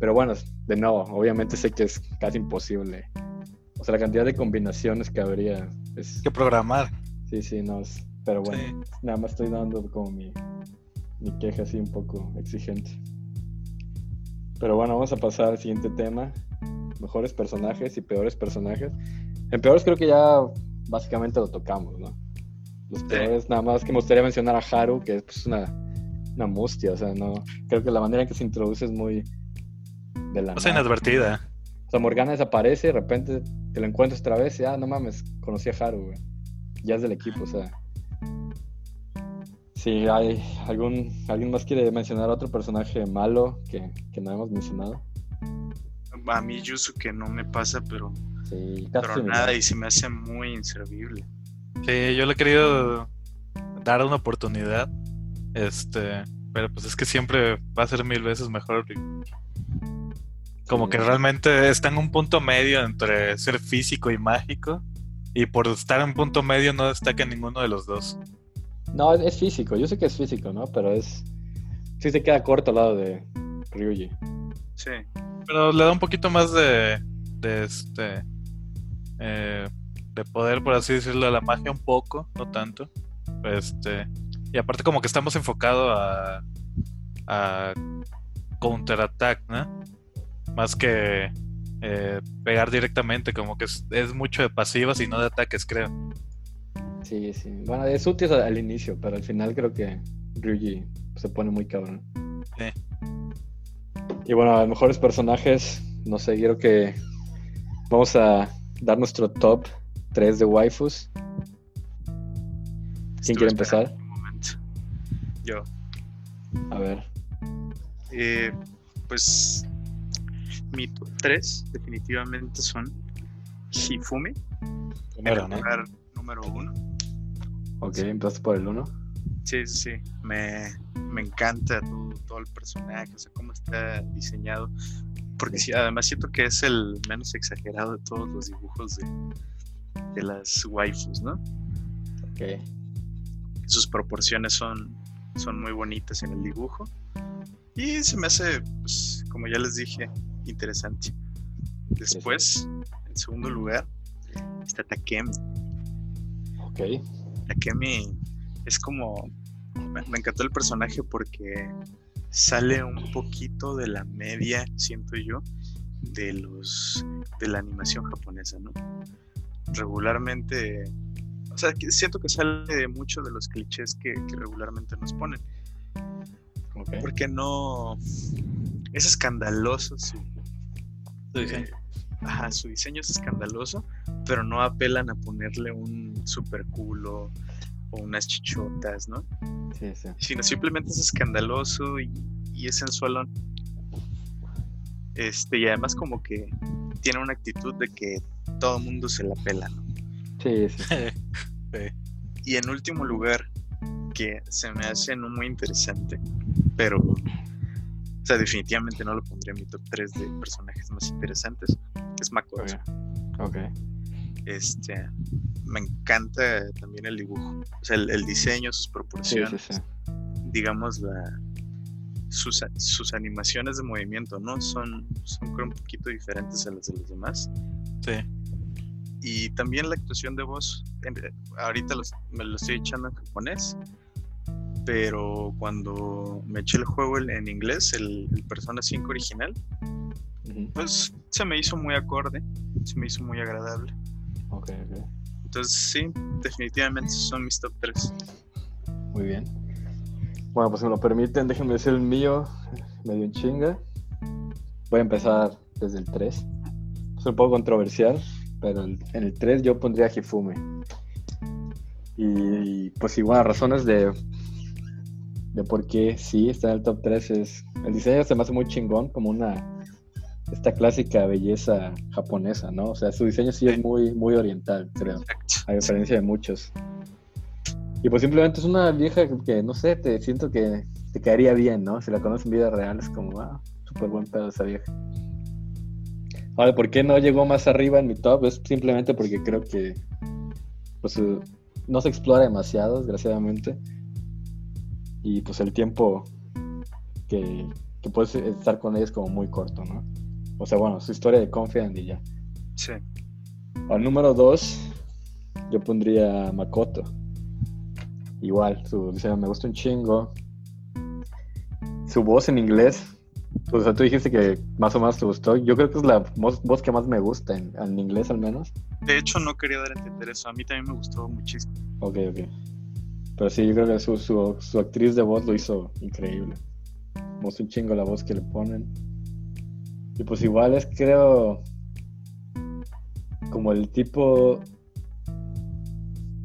Pero bueno, de nuevo, obviamente sé que es casi imposible. O sea, la cantidad de combinaciones que habría es... Que programar. Sí, sí, no es... Pero bueno, Sí. nada más estoy dando como mi, mi queja así un poco exigente. Pero bueno, vamos a pasar al siguiente tema. Mejores personajes y peores personajes. En peores creo que ya básicamente lo tocamos, ¿no? Los peores, nada más que me gustaría mencionar a Haru, que es pues, una, una mustia, o sea, no... Creo que la manera en que se introduce es muy... De la O sea, nada. inadvertida. O sea, Morgana desaparece y de repente te lo encuentras otra vez y ah, no mames, conocí a Haru, güey. Ya es del equipo, o sea. Si hay algún, alguien más quiere mencionar otro personaje malo que, que no hemos mencionado. A mí Yusuke no me pasa, pero, Sí, casi pero nada, y se me hace muy inservible. Sí, yo le he querido dar una oportunidad. Este, pero pues es que siempre va a ser mil veces mejor. Como que realmente está en un punto medio entre ser físico y mágico. Y por estar en punto medio no destaca ninguno de los dos. No, es, es físico, yo sé que es físico, ¿no? Pero es. Sí se queda corto al lado de Ryuji. Sí, Pero le da un poquito más de. de este. eh, de poder, por así decirlo, a la magia un poco, no tanto. Este. Y aparte como que estamos enfocados a. a counterattack, ¿no? Más que eh, pegar directamente, como que es, es mucho de pasivas y no de ataques, creo. Sí, sí. Bueno, es útil al, al inicio, pero al final creo que Ryuji se pone muy cabrón. Sí. Y bueno, a los mejores personajes, no sé, quiero que vamos a dar nuestro top 3 de waifus. ¿Quién Estuve quiere empezar? un momento. Yo. A ver. Eh, pues mi top 3 definitivamente son Hifumi, Primero, ¿no? el lugar número 1. Ok, empezaste por el 1. Sí, sí, sí. Me, me encanta todo, todo el personaje, o sea, cómo está diseñado. Porque sí, además siento que es el menos exagerado de todos los dibujos de, de las waifus, ¿no? Ok. Sus proporciones son, son muy bonitas en el dibujo. Y se me hace, pues, como ya les dije, interesante. Después, en segundo lugar, está Takemi. Ok. Takemi es como. Me, me encantó el personaje porque sale un poquito de la media, siento yo, de los de la animación japonesa, ¿no? Regularmente, o sea, siento que sale de muchos de los clichés que, que regularmente nos ponen, Ok. porque no es escandaloso su, Su diseño. eh, ajá, su diseño es escandaloso, pero no apelan a ponerle un super culo o unas chichotas, ¿no? Sí, sí. sino simplemente es escandaloso y, y es sensualón. Este, y además como que tiene una actitud de que todo el mundo se la pela, ¿no? Sí, sí. Y en último lugar, que se me hace no muy interesante, pero, o sea, definitivamente no lo pondría en mi top 3 de personajes más interesantes, es Makoto. Ok. Ok. Este, me encanta también el dibujo, o sea, el, el diseño, sus Sí, proporciones. sí, sí. digamos, la, sus, sus animaciones de movimiento, ¿no? Son, son creo un poquito diferentes a las de los demás. Sí. Y también la actuación de voz, en- ahorita los- me lo estoy echando en japonés, pero cuando me eché el juego en, inglés, el, el Persona 5 original, pues se me hizo muy acorde, se me hizo muy agradable. Ok, ok. Entonces sí, definitivamente son mis top 3. Muy bien. Bueno, pues si me lo permiten, déjenme decir el mío, medio en chinga. Voy a empezar desde el 3. Es un poco controversial, pero en el 3 yo pondría Hifume. Y pues igual, razones de, de por qué sí está en el top 3 es... El diseño se me hace muy chingón, como una... Esta clásica belleza japonesa, ¿no? O sea, su diseño sí es muy, muy oriental, creo a diferencia de muchos. Y pues simplemente es una vieja que, no sé, te siento que te caería bien, ¿no? Si la conoces en vida real es como, ah, súper buen pedo esa vieja. Ahora, ¿por qué no llegó más arriba en mi top? Es simplemente porque creo que pues eh, no se explora demasiado, desgraciadamente. Y pues el tiempo que, que puedes estar con ella es como muy corto, ¿no? O sea, bueno, su historia de Confident y ya. Sí. Al número 2, yo pondría Makoto. Igual, su diseño me gusta un chingo. Su voz en inglés, o sea, tú dijiste que más o menos te gustó. Yo creo que es la voz, voz que más me gusta, en, en inglés al menos. De hecho, no quería dar a entender eso. A mí también me gustó muchísimo. Ok, ok. Pero sí, yo creo que su, su, su actriz de voz lo hizo increíble. Gusta un chingo la voz que le ponen. Y pues igual es, creo, como el tipo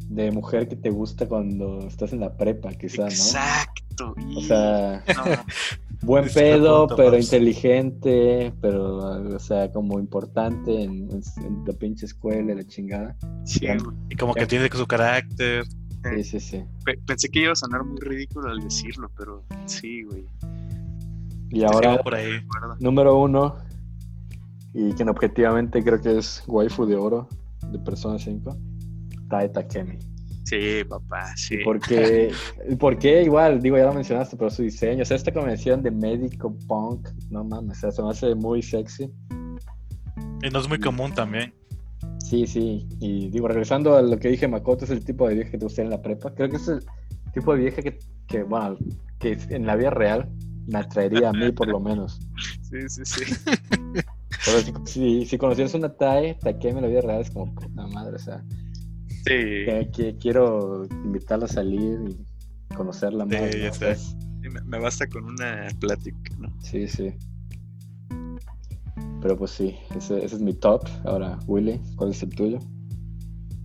de mujer que te gusta cuando estás en la prepa, quizás, ¿no? Exacto. O sea, no, buen pedo, pero más. inteligente, pero, o sea, como importante en, en la pinche escuela y la chingada. sí. Y como que tiene su carácter. Sí, sí, sí. Pe- Pensé que iba a sonar muy ridículo al decirlo, pero sí, güey. Y ahora, por ahí. número uno, y quien objetivamente creo que es waifu de oro de Persona 5, Tae Takemi. Sí, papá, sí. Porque, porque igual, digo, ya lo mencionaste, pero su diseño, o sea, esta convención de médico punk, no mames, o sea, se me hace muy sexy. Y no es muy común también. Sí, sí, y digo, regresando a lo que dije, Makoto es el tipo de vieja que te gusta en la prepa. Creo que es el tipo de vieja que, que bueno, que en la vida real me atraería a mí por lo menos. Sí, sí, sí. Pero si, si, si conocieras una TAE, Takemi en la vida real es como puta madre, o sea, Sí. que, que quiero invitarla a salir y conocerla más. Sí, ¿no? ya. Sí, me, me basta con una plática, ¿no? Sí, sí. Pero pues sí, ese, ese es mi top. Ahora, Willy, ¿cuál es el tuyo?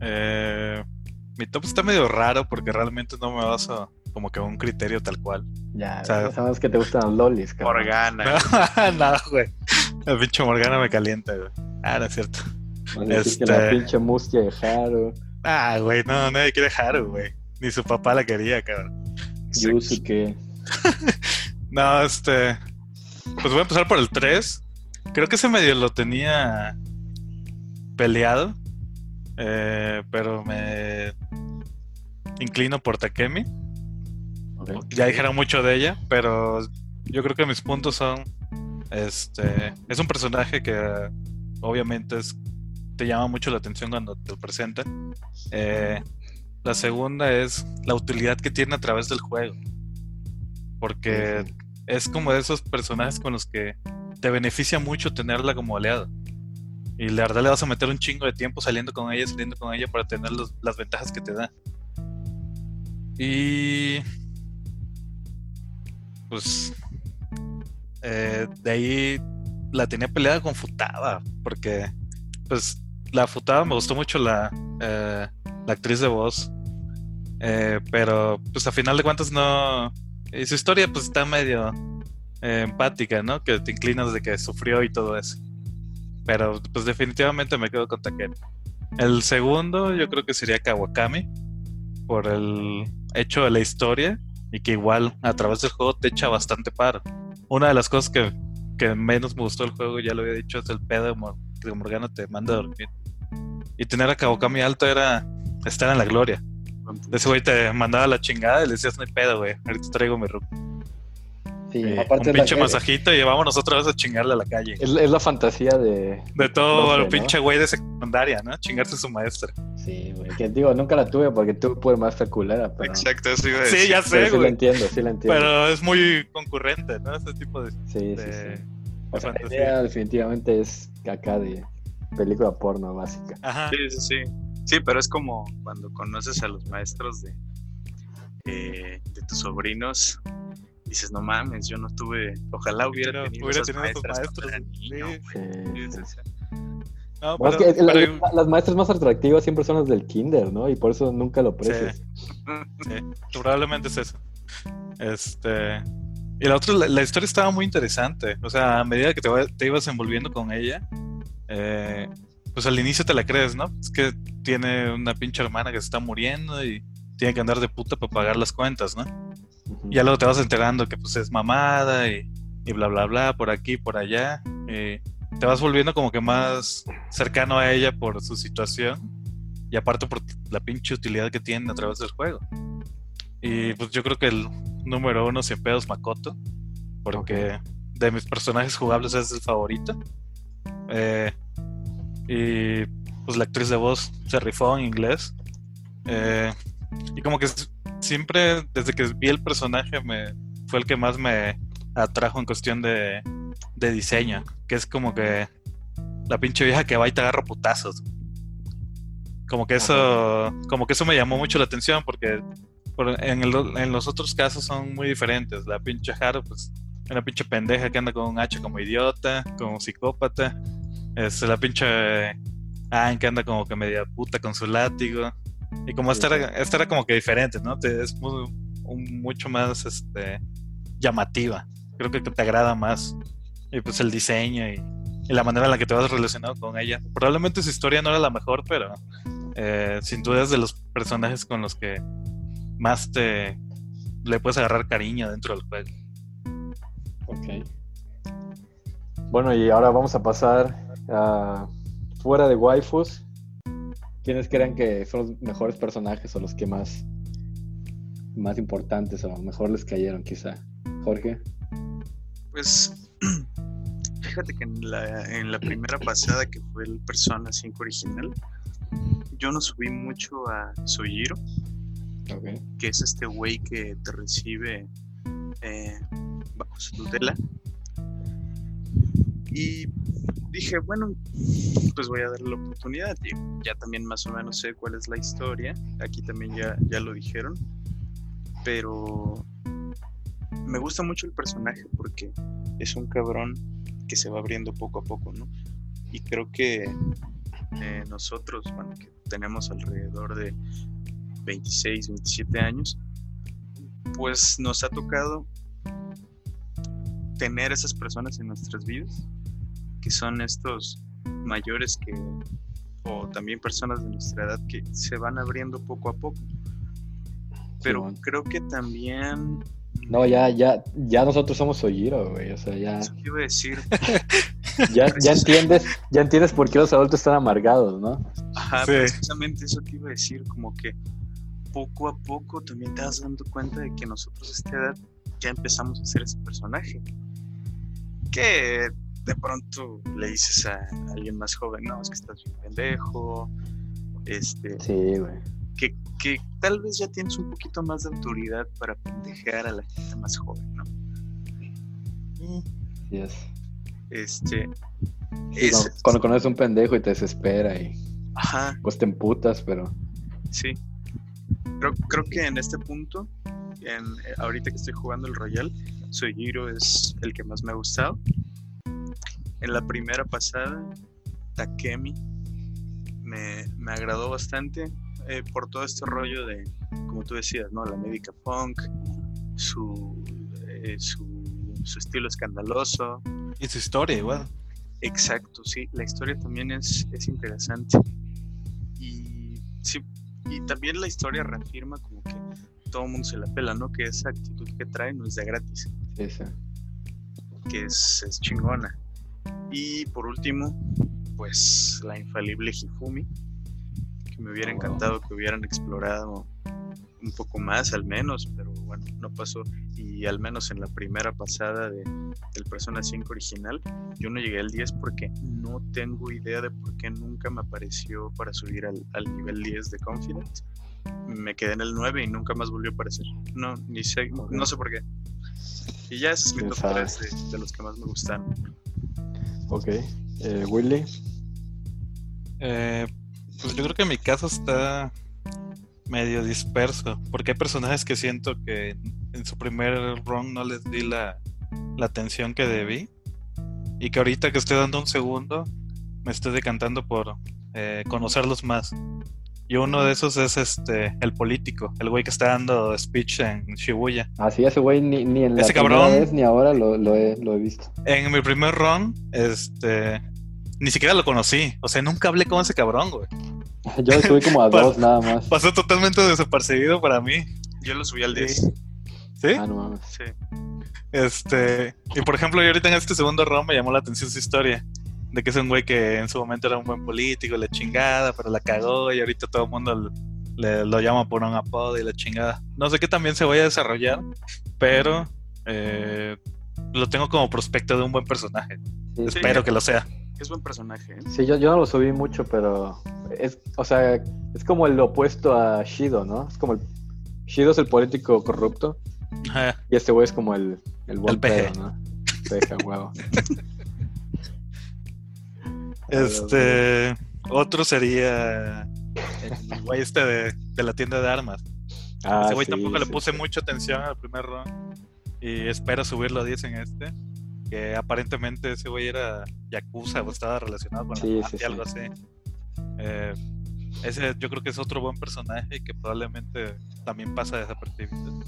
Eh, mi top está medio raro porque realmente no me baso como que a un criterio tal cual. Ya, O sea, sabes que te gustan los lolis, cabrón. Morgana. no, güey. El pinche Morgana me calienta, güey. Ah, no es cierto. Vas a que la Este- pinche mustia de Haru, Ah, güey, no, nadie quiere Haru, güey. Ni su papá la quería, cabrón. Yusuke. No, este. Pues voy a empezar por el 3. Creo que ese medio lo tenía peleado, eh, pero me inclino por Takemi. Ya dijeron mucho de ella, pero yo creo que mis puntos son, este, es un personaje que obviamente es, te llama mucho la atención cuando te lo presentan. Eh, la segunda es la utilidad que tiene a través del juego. Porque es como de esos personajes con los que te beneficia mucho tenerla como aliado. Y la verdad le vas a meter un chingo de tiempo saliendo con ella, saliendo con ella para tener las ventajas que te da. Y pues eh, de ahí la tenía peleada con Futaba, porque pues la Futaba me gustó mucho la, eh, la actriz de voz, eh, pero pues a final de cuentas no... Y su historia pues está medio empática, ¿no? Que te inclinas de que sufrió y todo eso. Pero pues definitivamente me quedo con Takemi. El segundo yo creo que sería Kawakami, por el hecho de la historia y que igual a través del juego te echa bastante paro. Una de las cosas que, que menos me gustó del juego, ya lo había dicho, es el pedo de que Morgana te manda a dormir. Y tener a Kawakami alto era estar en la gloria. Ese güey te mandaba la chingada y le decías, no hay pedo, güey, ahorita traigo mi rook. Sí, aparte un pinche masajito y vamos nosotros a chingarle a la calle. Es, la fantasía de. De todo el pinche güey de secundaria, ¿no? Chingarse a su maestra. Sí, güey. Que digo, nunca la tuve porque tuve maestra culera. Pero... Exacto, eso iba a decir. Sí, ya sé, güey. Sí la entiendo, sí la entiendo. Pero es muy concurrente, ¿no? Ese tipo de. Sí, sí, sí. O sea, la idea definitivamente es acá de película porno básica. Ajá. Sí, sí, sí. Sí, pero es como cuando conoces a los maestros de, eh, de tus sobrinos dices, no mames, yo no tuve, ojalá hubiera tenido, hubiera tenido maestros. Las maestras más atractivas siempre son las del kinder, ¿no? Y por eso nunca lo aprecias. Sí, probablemente es eso. Este... Y la otra, la, historia estaba muy interesante. O sea, a medida que te, te ibas envolviendo con ella, eh, pues al inicio te la crees, ¿no? Es que tiene una pinche hermana que se está muriendo y tiene que andar de puta para pagar las cuentas, ¿no? Ya luego te vas enterando que pues es mamada y, bla, bla, bla, por aquí, por allá. te vas volviendo como que más cercano a ella por su situación y aparte por la pinche utilidad que tiene a través del juego. Y pues yo creo que el número uno siempre es Makoto, porque de mis personajes jugables es el favorito. Eh, y pues la actriz de voz se rifó en inglés. Eh, y como que siempre, desde que vi el personaje, me fue el que más me atrajo en cuestión de, de diseño. Que es como que la pinche vieja que va y te agarra putazos. Como que eso, como que eso me llamó mucho la atención porque en, en, los otros casos son muy diferentes. La pinche Haru, pues, es una pinche pendeja que anda con un hacha como idiota, como psicópata. Es la pinche Anne que anda como que media puta con su látigo. Y como esta era, como que diferente, ¿no? es mucho más este, llamativa. Creo que te agrada más. Y pues el diseño y, la manera en la que te vas relacionado con ella. Probablemente su historia no era la mejor, pero eh, sin duda es de los personajes con los que más te le puedes agarrar cariño dentro del juego. Ok. Bueno, y ahora vamos a pasar a fuera de waifus ¿Quiénes creen que son los mejores personajes o los que más, más importantes o mejor les cayeron quizá? Jorge. Pues fíjate que en la, en la primera pasada que fue el Persona 5 original, yo no subí mucho a Sojiro, que es este güey que te recibe eh, bajo su tutela. Y dije, bueno, pues voy a darle la oportunidad. ya también más o menos sé cuál es la historia. Aquí también ya, ya lo dijeron. Pero me gusta mucho el personaje porque es un cabrón que se va abriendo poco a poco, ¿no? Y creo que eh, nosotros, bueno, que tenemos alrededor de 26, 27 años, pues nos ha tocado tener esas personas en nuestras vidas que son estos mayores que, o también personas de nuestra edad que se van abriendo poco a poco. Pero creo que también... No, ya, ya, ya nosotros somos Ojiro, güey, o sea, ya... Eso iba a decir. Ya, ya entiendes, ya entiendes por qué los adultos están amargados, ¿no? Ajá, Sí. precisamente eso te iba a decir, como que poco a poco también te vas dando cuenta de que nosotros a esta edad ya empezamos a ser ese personaje. Que de pronto le dices a alguien más joven, no, es que estás bien pendejo, este, Sí, güey. que, que tal vez ya tienes un poquito más de autoridad para pendejear a la gente más joven, ¿no? Y, Sí es. este, Sí, es- cuando, cuando conoces un pendejo y te desespera y ajá, pues te emputas, pero Sí. Creo, creo que en este punto, en, eh, ahorita que estoy jugando el Royal, Sojiro es el que más me ha gustado. En la primera pasada, Takemi me, me agradó bastante eh, por todo este rollo de, como tú decías, ¿no? La médica punk, su, eh, su, su estilo escandaloso, Y su historia, igual. Exacto, sí, la historia también es, es interesante. Y sí, y también la historia reafirma como que todo el mundo se la pela, ¿no? Que esa actitud que trae no es de gratis, sí. que es, es chingona. Y por último, pues la infalible Hifumi, que me hubiera Oh. encantado que hubieran explorado un poco más al menos, pero bueno, no pasó. Y al menos en la primera pasada de, del Persona 5 original, yo no llegué al 10 porque no tengo idea de por qué nunca me apareció para subir al, al nivel 10 de Confident. Me quedé en el 9 y nunca más volvió a aparecer. No, ni sé, no sé por qué. Y ya ese es mi ¿Quién top sabe? 3 de, de los que más me gustaron. Ok. Eh, Willy. Eh, pues yo creo que mi caso está medio disperso, porque hay personajes que siento que en su primer run no les di la, la atención que debí, y que ahorita que estoy dando un segundo, me estoy decantando por eh, conocerlos más. Y uno de esos es este el político, el güey que está dando speech en Shibuya. Así ese güey ni, ni en la Ese cabrón. vez ni ahora lo, lo he, lo he visto. En mi primer run, este ni siquiera lo conocí, o sea, nunca hablé con ese cabrón, güey. Yo lo subí como a dos nada más. Pasó totalmente desapercibido para mí. Yo lo subí al Sí. 10. ¿Sí? Ah, no mames. Sí. Este, y por ejemplo, yo ahorita en este segundo round me llamó la atención su historia. De que es un güey que en su momento era un buen político, la chingada, pero la cagó y ahorita todo el mundo le, lo llama por un apodo y la chingada. No sé qué también se vaya a desarrollar, pero eh, lo tengo como prospecto de un buen personaje. Sí, sí. Espero que lo sea. Es buen personaje, ¿eh? Sí, yo, yo no lo subí mucho, pero es, o sea, es como el opuesto a Shido, ¿no? Es como el Shido es el político corrupto Ajá. y este güey es como el, el buen El peje. pedo, ¿no? Peje, huevo. Este, otro sería el güey este de, de la tienda de armas. Ah, Ese güey sí, tampoco le puse sí. mucha atención al primer round. Y espero subirlo a 10 en este. Que aparentemente ese güey era Yakuza o estaba relacionado con Sí, la mafia, algo así. Eh, ese yo creo que es otro buen personaje y que probablemente también pasa desapercibido.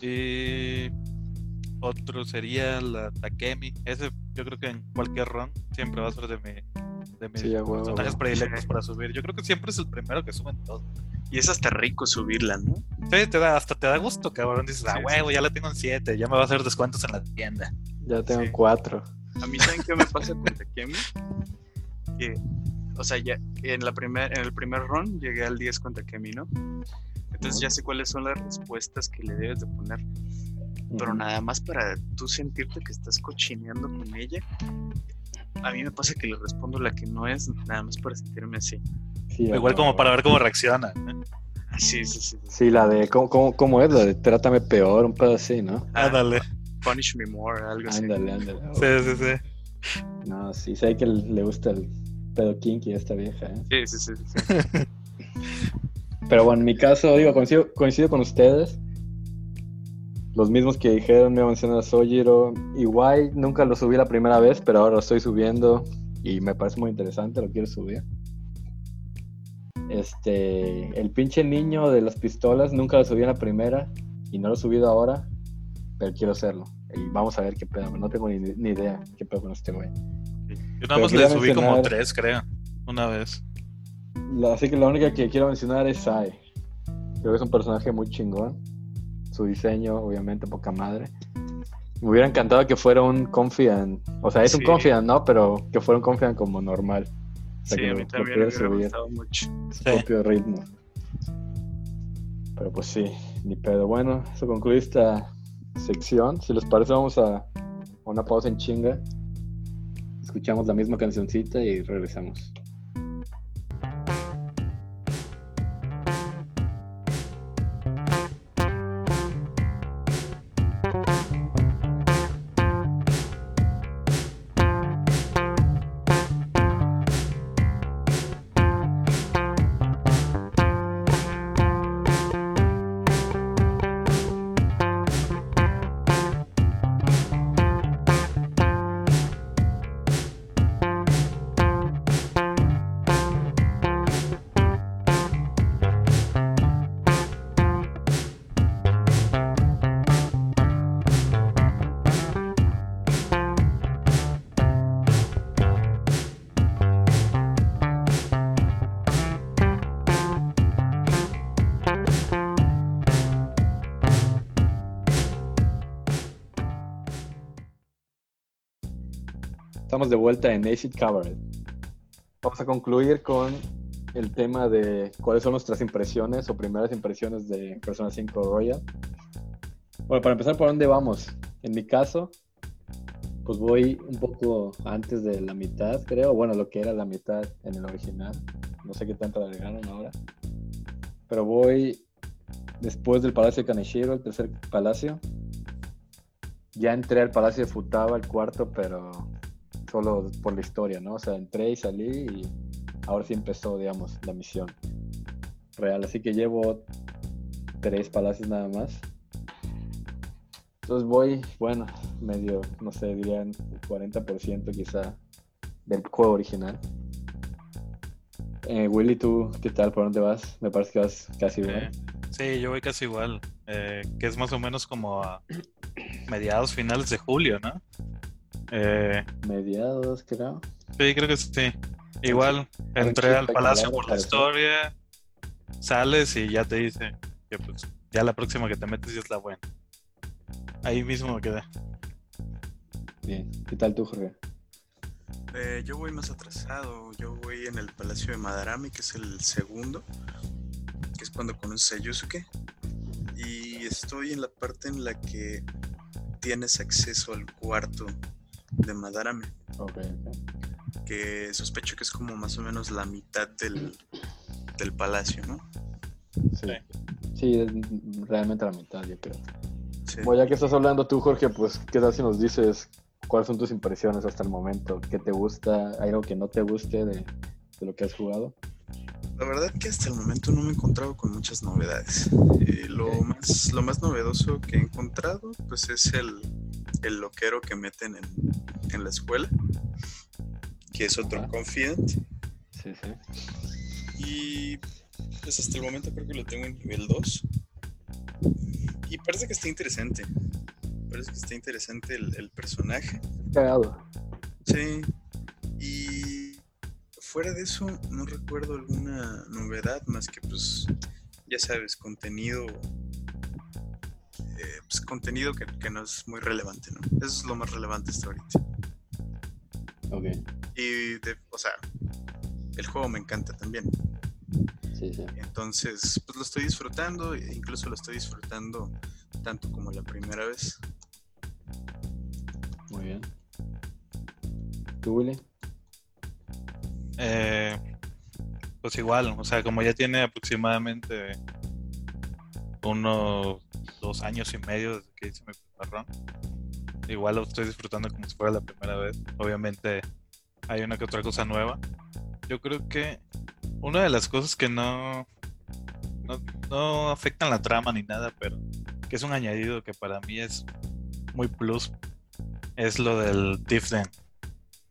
Y otro sería la Takemi. Ese yo creo que en cualquier run siempre va a ser de mi de mis Sí, personajes predilectos para subir. Yo creo que siempre es el primero que suben todos. Y es hasta rico subirla, ¿no? Sí, te da, hasta te da gusto, cabrón. Dices, ah, Sí, huevo, ya la tengo en 7, ya me va a hacer descuentos en la tienda. Ya tengo Sí. cuatro. A mí, ¿saben qué me pasa con Takemi? Que, o sea, ya en, la primer, en el primer run llegué al 10 con Takemi, ¿no? Entonces ya sé cuáles son las respuestas que le debes de poner. Pero nada más para tú sentirte que estás cochineando con ella. A mí me pasa que le respondo la que no es, nada más para sentirme así. Sí, Igual como huevo. para ver cómo reacciona. ¿eh? Ah, Sí, sí, sí. sí. Sí, la de, ¿cómo, cómo, cómo es? La de trátame peor, un pedo así, ¿no? Ah, Ándale. Punish me more, algo así. Ándale, ándale. Sí, sí, sí. No, sí, sé que le gusta el pedo kinky a esta vieja, ¿eh? Sí, sí, sí. sí. Pero bueno, en mi caso, digo, coincido, coincido con ustedes. Los mismos que dijeron, me mencionan a Sojiro. Igual nunca lo subí la primera vez, pero ahora lo estoy subiendo y me parece muy interesante, lo quiero subir. Este, el pinche niño de las pistolas nunca lo subí en la primera y no lo he subido ahora, pero quiero hacerlo. Y vamos a ver qué pedo, no tengo ni, ni idea qué pedo con este güey. Yo nada Pero más le subí como tres, creo. Una vez. La- así que la única que quiero mencionar es Sai. Creo que es un personaje muy chingón. Su diseño, obviamente, poca madre. Me hubiera encantado que fuera un Confident. O sea, es un. Confident, ¿no? Pero que fuera un Confident como normal. O sea, Sí, que a mí lo también me hubiera gustado mucho. su Sí. propio ritmo. Pero pues sí, ni pedo. Bueno, eso concluye esta sección. Si les parece, vamos a a una pausa en chinga. Escuchamos la misma cancioncita y regresamos. Estamos de vuelta en Acid Cabaret. Vamos a concluir con el tema de cuáles son nuestras impresiones o primeras impresiones de Persona 5 Royal. Bueno, para empezar, ¿por dónde vamos? En mi caso, pues voy un poco antes de la mitad, creo. Bueno, lo que era la mitad en el original. No sé qué tanto agregaron ahora. Pero voy después del Palacio de Kaneshiro, el tercer palacio. Ya entré al Palacio de Futaba, el cuarto, pero solo por la historia, ¿no? O sea, entré y salí y ahora sí empezó, digamos, la misión real. Así que llevo tres palacios nada más. Entonces voy, bueno, medio, no sé, dirían el 40% quizá del juego original. Eh, Willy, ¿tú qué tal? ¿Por dónde vas? Me parece que vas casi igual. Sí, yo voy casi igual. eh, que es más o menos como a mediados, finales de julio, ¿no? Eh, Mediados, creo. sí, creo que sí. Igual, entré al palacio por la historia, sales y ya te dice que pues ya la próxima que te metes ya es la buena. Ahí mismo me quedé. Bien. ¿Qué tal tú, Jorge? Eh, yo voy más atrasado. Yo voy en el Palacio de Madarame, que es el segundo, que es cuando conoces a Yusuke. Y estoy en la parte en la que tienes acceso al cuarto de Madarame, que sospecho que es como más o menos la mitad del, del palacio, ¿no? Sí. Sí, es realmente la mitad, yo creo. Sí. Bueno, ya que estás hablando tú, Jorge, pues, ¿qué tal si nos dices cuáles son tus impresiones hasta el momento? ¿Qué te gusta? ¿Hay algo que no te guste de, de lo que has jugado? La verdad que hasta el momento no me he encontrado con muchas novedades. Eh, lo, más, lo más novedoso que he encontrado pues es el, el loquero que meten en, en la escuela, que es otro Ajá. confident. Sí, sí. Y pues hasta el momento creo que lo tengo en nivel 2. Y parece que está interesante. Parece que está interesante el, el personaje. Cagado. Sí. Y fuera de eso, no recuerdo alguna novedad más que, pues, ya sabes, contenido. eh, pues contenido que, que no es muy relevante, ¿no? Eso es lo más relevante hasta ahorita. Ok. Y, de, o sea, el juego me encanta también. Sí, sí. Entonces, pues lo estoy disfrutando, e incluso lo estoy disfrutando tanto como la primera vez. Muy bien. ¿Tú, Willy? Eh, pues igual, o sea, como ya tiene aproximadamente unos dos años y medio desde que hice mi primer run, igual lo estoy disfrutando como si fuera la primera vez. Obviamente hay una que otra cosa nueva. Yo creo que una de las cosas que no, no, no afectan la trama ni nada, pero que es un añadido que para mí es muy plus, es lo del Tifden.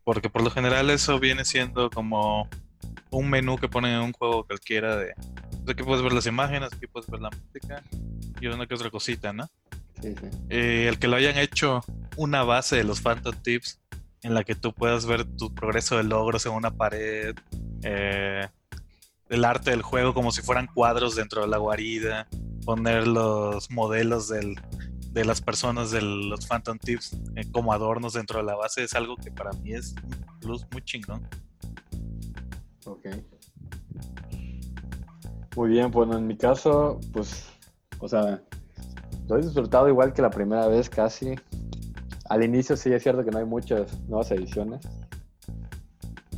Porque por lo general eso viene siendo como un menú que ponen en un juego cualquiera de... Aquí puedes ver las imágenes, aquí puedes ver la música y una que otra cosita, ¿no? Sí, sí. Eh, el que lo hayan hecho una base de los Phantom Tips en la que tú puedas ver tu progreso de logros en una pared, eh, el arte del juego como si fueran cuadros dentro de la guarida, poner los modelos del, de las personas de los Phantom Tips eh, como adornos dentro de la base es algo que para mí es un plus muy chingón. Ok. Muy bien, bueno, en mi caso, pues, o sea, lo he disfrutado igual que la primera vez casi. Al inicio sí es cierto que no hay muchas nuevas ediciones.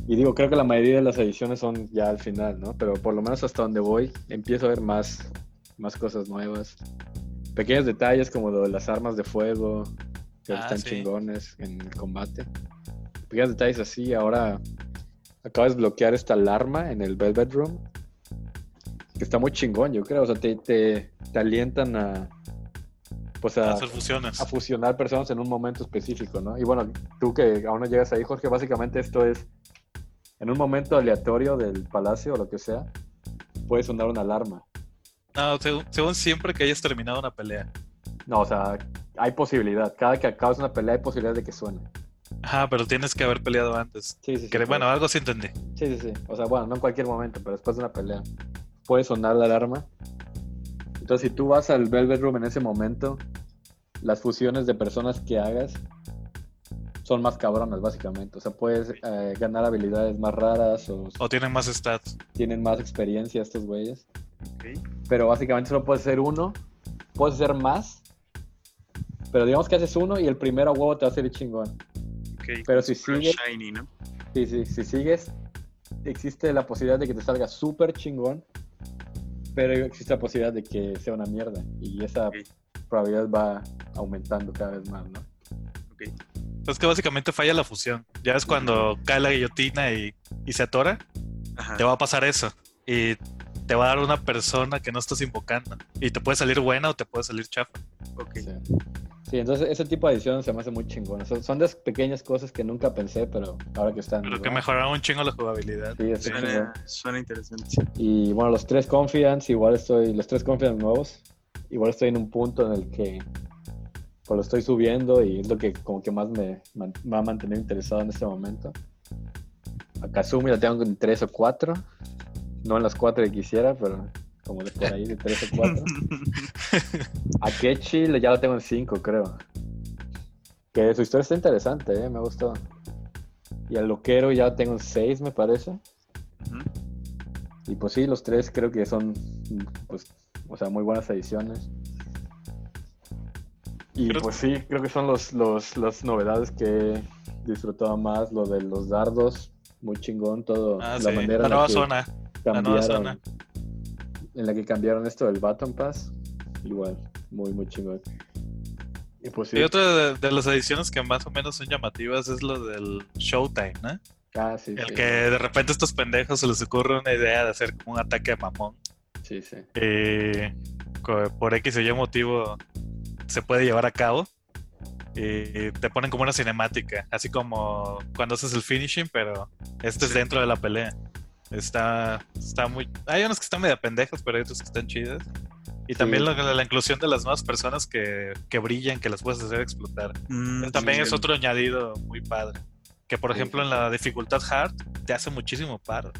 Y digo, creo que la mayoría de las ediciones son ya al final, ¿no? Pero por lo menos hasta donde voy, empiezo a ver más, más cosas nuevas. Pequeños detalles como lo de las armas de fuego, que Ah, están sí. chingones en el combate. Pequeños detalles así, ahora acabo de desbloquear esta alarma en el Velvet Room. Que está muy chingón, yo creo. O sea, te, te, te alientan a. Pues a, a fusionar personas en un momento específico, ¿no? Y bueno, tú que aún no llegas ahí, Jorge, básicamente esto es en un momento aleatorio del palacio o lo que sea, puede sonar una alarma. No, según, según siempre que hayas terminado una pelea. No, o sea, hay posibilidad. Cada que acabas una pelea hay posibilidad de que suene. Ajá, pero tienes que haber peleado antes. Sí, sí, sí. Que, bueno, algo sí entendí. Sí, sí, sí. O sea, bueno, no en cualquier momento, pero después de una pelea puede sonar la alarma. Entonces, si tú vas al Velvet Room en ese momento, las fusiones de personas que hagas son más cabronas, básicamente. O sea, puedes eh, ganar habilidades más raras o O tienen más stats. tienen más experiencia estos güeyes. Pero básicamente solo puedes hacer uno. Puedes hacer más. Pero digamos que haces uno y el primero a huevo te va a salir chingón. ok. Pero si Super sigue- shiny, ¿no? Sí, sí, si sigues, existe la posibilidad de que te salga súper chingón, pero existe la posibilidad de que sea una mierda. Y esa probabilidad va aumentando cada vez más, ¿no? Ok. Es que básicamente falla la fusión. Ya es cuando cae la guillotina y, y se atora, Ajá. te va a pasar eso. Y te va a dar una persona que no estás invocando. Y te puede salir buena o te puede salir chafa. Ok. Sí. Sí, entonces ese tipo de ediciones se me hace muy chingón. Son, son de pequeñas cosas que nunca pensé, pero ahora que están. Pero que ah, mejoraron un chingo la jugabilidad. Sí, chingón. Suena, suena interesante. Y bueno, los tres Confidence, igual estoy, los tres Confidence nuevos, igual estoy en un punto en el que pues lo estoy subiendo y es lo que como que más me va a mantener interesado en este momento. A Kazumi la tengo en tres o cuatro, no en las cuatro que quisiera, pero como de por ahí, de tres o cuatro. A Kechi le- ya la tengo en cinco, creo. Que su historia está interesante, ¿eh? me gustó. Y al Loquero ya la tengo en seis, me parece. Y pues sí, los tres creo que son, pues, o sea, muy buenas ediciones. Y Creo- pues sí, creo que son los, los, las novedades que he disfrutado más, lo de los dardos, muy chingón, todo, Ah, la sí. manera La en la nueva que zona. La nueva zona. cambiaron, en la que cambiaron esto del Baton Pass, igual, muy, muy chingón. Y pues Y otra de, de las ediciones que más o menos son llamativas es lo del Showtime, ¿no? ah, sí, El sí, que de repente a estos pendejos se les ocurre una idea de hacer como un ataque a mamón. sí, sí. y co- por X o Y motivo se puede llevar a cabo. Y te ponen como una cinemática, así como cuando haces el finishing, pero este es dentro de la pelea. Está, está muy. Hay unos que están medio pendejos, pero hay otros que están chidas. Y también Sí. la, la inclusión de las nuevas personas que, que brillan, que las puedes hacer explotar. Mm, También sí, es otro añadido muy padre. Que por Sí, ejemplo en la dificultad hard te hace muchísimo paro.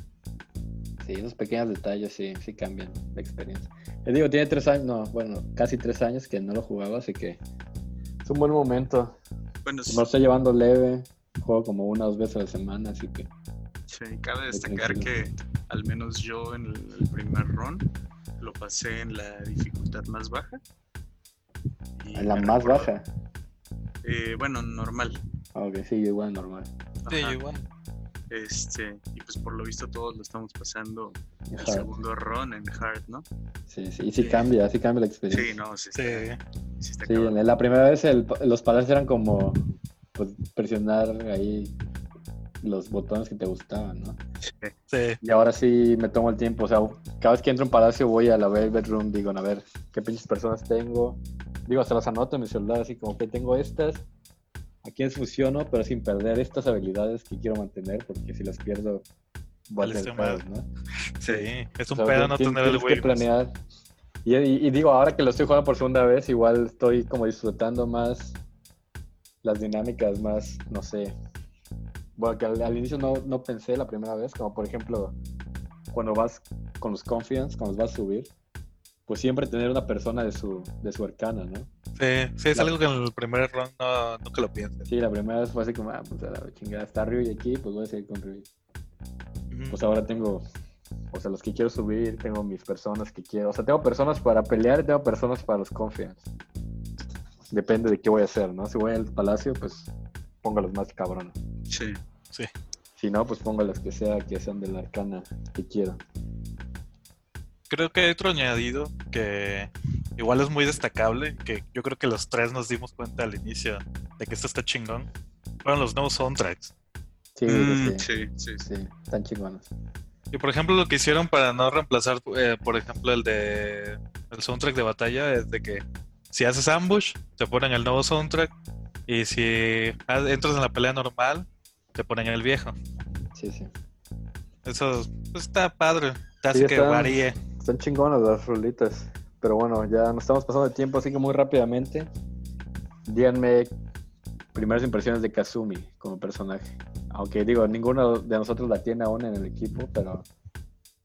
Sí, esos pequeños detalles sí, sí cambian la experiencia. Les digo, tiene tres años, no, bueno, casi tres años que no lo jugaba, así que es un buen momento. Bueno, Me lo estoy llevando leve, juego como una o dos veces a la semana, así que sí, cabe destacar que al menos yo en el, el primer run lo pasé en la dificultad más baja. En la más recuerdo- baja. eh, bueno, normal. Ah, Ok, sí, igual normal. Sí, Ajá. igual. Este, y pues por lo visto todos lo estamos pasando el Hard. segundo run en hard, ¿no? Sí, sí, y sí Sí. cambia, sí cambia la experiencia. Sí, no, sí Sí. está, sí está Sí, en la primera vez el- los palacios eran como pues, presionar ahí los botones que te gustaban, ¿no? Sí. Y ahora sí me tomo el tiempo, o sea, cada vez que entro un palacio voy a la Velvet Room, digo, a ver, qué pinches personas tengo. Digo, hasta las anoto en mi celular, así como que tengo estas, a quiénes fusiono, pero sin perder estas habilidades que quiero mantener, porque si las pierdo, voy a tener pedos, ¿no? Sí, es un O sea, pedo no tener el que Wii. planear. Y, y- y digo, ahora que lo estoy jugando por segunda vez, igual estoy como disfrutando más las dinámicas, más, no sé. Bueno, que al, al inicio no, no pensé la primera vez, como por ejemplo, cuando vas con los confidence, cuando los vas a subir, pues siempre tener una persona de su, de su arcana, ¿no? Sí, sí, es algo que en el primer round no, nunca lo piensas. Sí, la primera vez fue así como, ah, pues a la chingada, está Ryu y aquí, pues voy a seguir con Ryu. Pues ahora tengo, o sea, los que quiero subir, tengo mis personas que quiero, o sea, tengo personas para pelear y tengo personas para los confiance. Depende de qué voy a hacer, ¿no? Si voy al palacio, pues pongo los más cabrones. Sí. Sí. Si no, pues pongo los que sea, que sean de la arcana que quiero. Creo que hay otro añadido que igual es muy destacable, que yo creo que los tres nos dimos cuenta al inicio de que esto está chingón. Fueron los nuevos soundtracks. Sí, Mm, sí, sí, sí, sí, están chingones. Y por ejemplo, lo que hicieron para no reemplazar, eh, por ejemplo, el de el soundtrack de batalla es de que si haces ambush, te ponen el nuevo soundtrack. Y si entras en la pelea normal, te ponen el viejo. Sí, sí. Eso pues, está padre. Te hace Sí, que está- varíe. Están chingonas las rolitas. Pero bueno, ya nos estamos pasando de tiempo, así que muy rápidamente. Díganme primeras impresiones de Kazumi como personaje. Aunque digo, ninguno de nosotros la tiene aún en el equipo, pero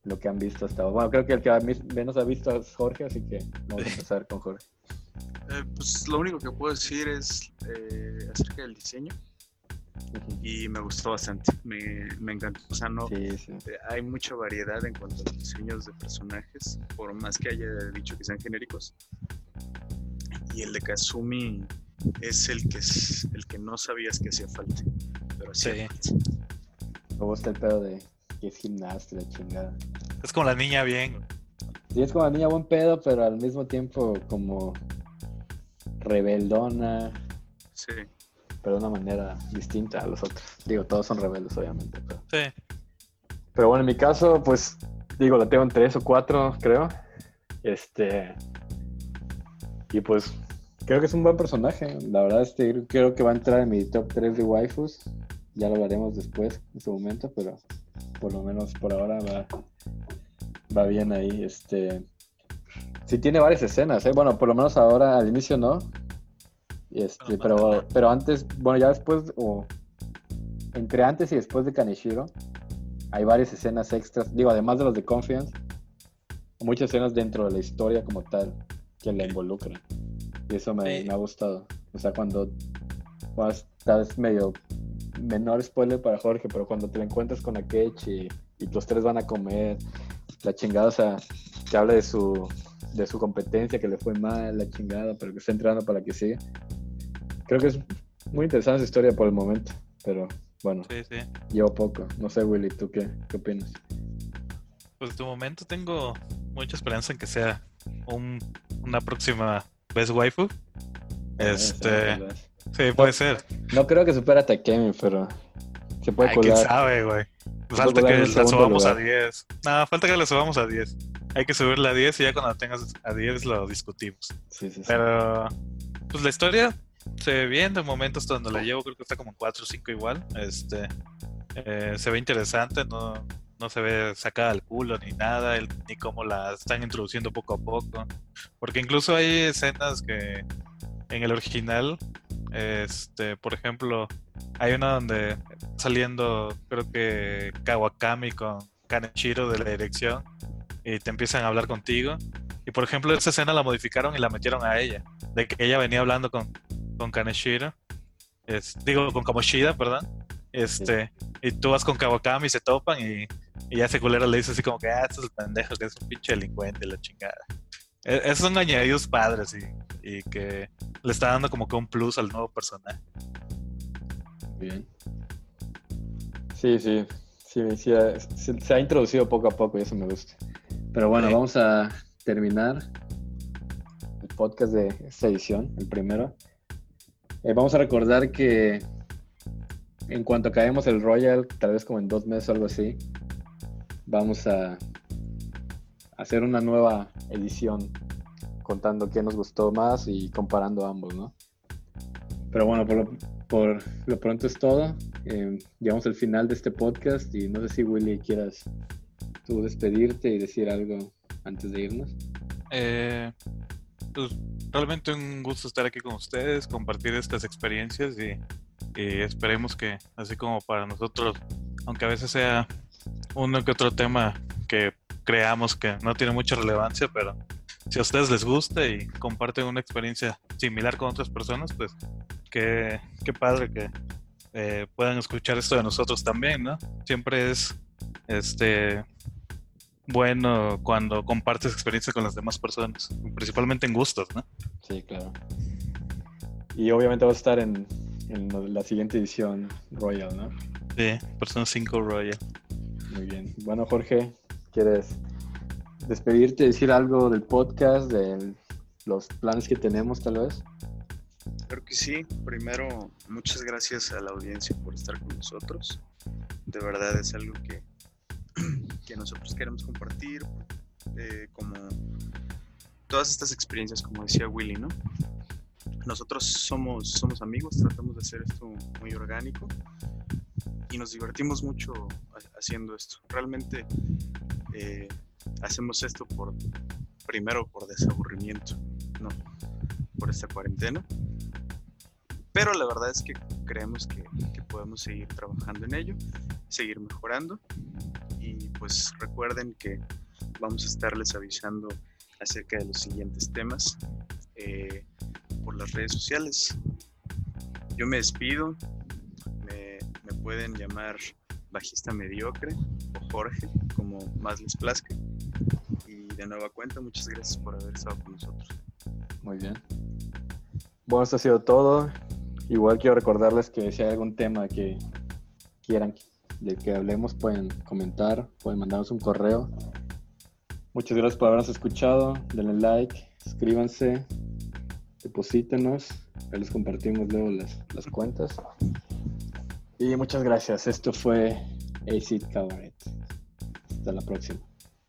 lo que han visto hasta ahora. Bueno, creo que el que menos ha visto es Jorge, así que vamos a empezar con Jorge. Eh, pues lo único que puedo decir es eh, acerca del diseño. Y me gustó bastante. Me, me encantó. O sea, no, Sí, sí. eh, hay mucha variedad en cuanto a los diseños de personajes, por más que haya dicho que sean genéricos. Y el de Kazumi es el que es el que no sabías que hacía falta. Pero Sí. Me gusta el pedo de que es gimnasta, la chingada. Es como la niña bien. Sí, es como la niña buen pedo, pero al mismo tiempo como rebeldona, Sí. Pero de una manera distinta a los otros. Digo, todos son rebeldes, obviamente. Pero, Sí. pero bueno, en mi caso, pues, digo, la tengo en tres o cuatro, creo. Este. Y pues, creo que es un buen personaje. La verdad, este, creo que va a entrar en mi top 3 de waifus. Ya lo hablaremos después, en su momento, pero por lo menos por ahora va, va bien ahí. Este. Sí tiene varias escenas, ¿eh? Bueno, por lo menos ahora al inicio no. Este, pero, pero antes, bueno, ya después, o entre antes y después de Kaneshiro, hay varias escenas extras, digo, además de los de Confiance, muchas escenas dentro de la historia como tal que la involucran. Y eso me, Sí. me ha gustado. O sea, cuando, bueno, tal vez medio menor spoiler para Jorge, pero cuando te la encuentras con Akechi y, y los tres van a comer, la chingada, o sea, que habla de su, de su competencia, que le fue mal, la chingada, pero que está entrenando para que siga. Creo que es muy interesante esa historia por el momento, pero bueno, Sí, sí. llevo poco. No sé, Willy, ¿tú qué, qué opinas? Pues de momento tengo mucha esperanza en que sea un, una próxima Best Waifu. Este, Tal vez. sí, puede ser. No creo que supera a Takemi, pero se puede Ay, quién sabe, güey. puede Falta que la subamos a lugar. 10. No, falta que la subamos a 10. Hay que subirla a 10 y ya cuando la tengas a 10 lo discutimos. Sí, sí, sí. Pero, pues la historia se ve bien. De momento, hasta donde la llevo, creo que está como en 4 o 5 igual. Este, eh, se ve interesante, no, no se ve sacada al culo ni nada, ni cómo la están introduciendo poco a poco. Porque incluso hay escenas que en el original, este, por ejemplo, hay una donde saliendo, creo que Kawakami con Kanechiro de la dirección y te empiezan a hablar contigo. Y por ejemplo, esa escena la modificaron y la metieron a ella, de que ella venía hablando con, con Kaneshiro, es- digo, con Kamoshida, perdón. Este, y tú vas con Kawakami y se topan y, y ya ese culero le dice así como que, ah, este es el pendejo, que es un pinche delincuente, la chingada. E- Esos son añadidos padres y, y que le está dando como que un plus al nuevo personaje. Bien. Sí, sí. Sí, se, se ha introducido poco a poco y eso me gusta. Pero bueno, Sí. vamos a terminar el podcast de esta edición, el primero. Eh, vamos a recordar que en cuanto acabemos el Royal, tal vez como en dos meses o algo así, vamos a hacer una nueva edición contando qué nos gustó más y comparando ambos, ¿no? Pero bueno, por lo, por lo pronto es todo. Eh, llegamos al final de este podcast y no sé si Willy quieras tú despedirte y decir algo antes de irnos. Eh, pues realmente un gusto estar aquí con ustedes, compartir estas experiencias y, y esperemos que, así como para nosotros, aunque a veces sea uno que otro tema que creamos que no tiene mucha relevancia, pero si a ustedes les gusta y comparten una experiencia similar con otras personas, pues qué, qué padre que eh, puedan escuchar esto de nosotros también, ¿no? Siempre es este bueno cuando compartes experiencia con las demás personas, principalmente en gustos, ¿no? Sí, claro. Y obviamente va a estar en, en la siguiente edición Royal, ¿no? Sí, Persona 5 Royal. Muy bien. Bueno, Jorge, ¿quieres despedirte, decir algo del podcast, de los planes que tenemos tal vez? Creo que sí. Primero, muchas gracias a la audiencia por estar con nosotros. De verdad es algo que, que nosotros queremos compartir, eh, como todas estas experiencias, como decía Willy, ¿no? Nosotros somos, somos amigos, tratamos de hacer esto muy orgánico y nos divertimos mucho haciendo esto. Realmente eh, hacemos esto por, primero por desaburrimiento, ¿no? Por esta cuarentena. Pero la verdad es que creemos que, podemos seguir trabajando en ello, seguir mejorando. Y pues recuerden que vamos a estarles avisando acerca de los siguientes temas eh, por las redes sociales. Yo me despido, me, me pueden llamar bajista mediocre o Jorge, como más les plazca. Y de nueva cuenta, muchas gracias por haber estado con nosotros. Muy bien. Bueno, esto ha sido todo. Igual quiero recordarles que si hay algún tema que quieran de que hablemos, pueden comentar, pueden mandarnos un correo. Muchas gracias por habernos escuchado. Denle like, suscríbanse, deposítenos. Les compartimos luego las, las cuentas. Y muchas gracias. Esto fue Acid Cabaret. Hasta la próxima.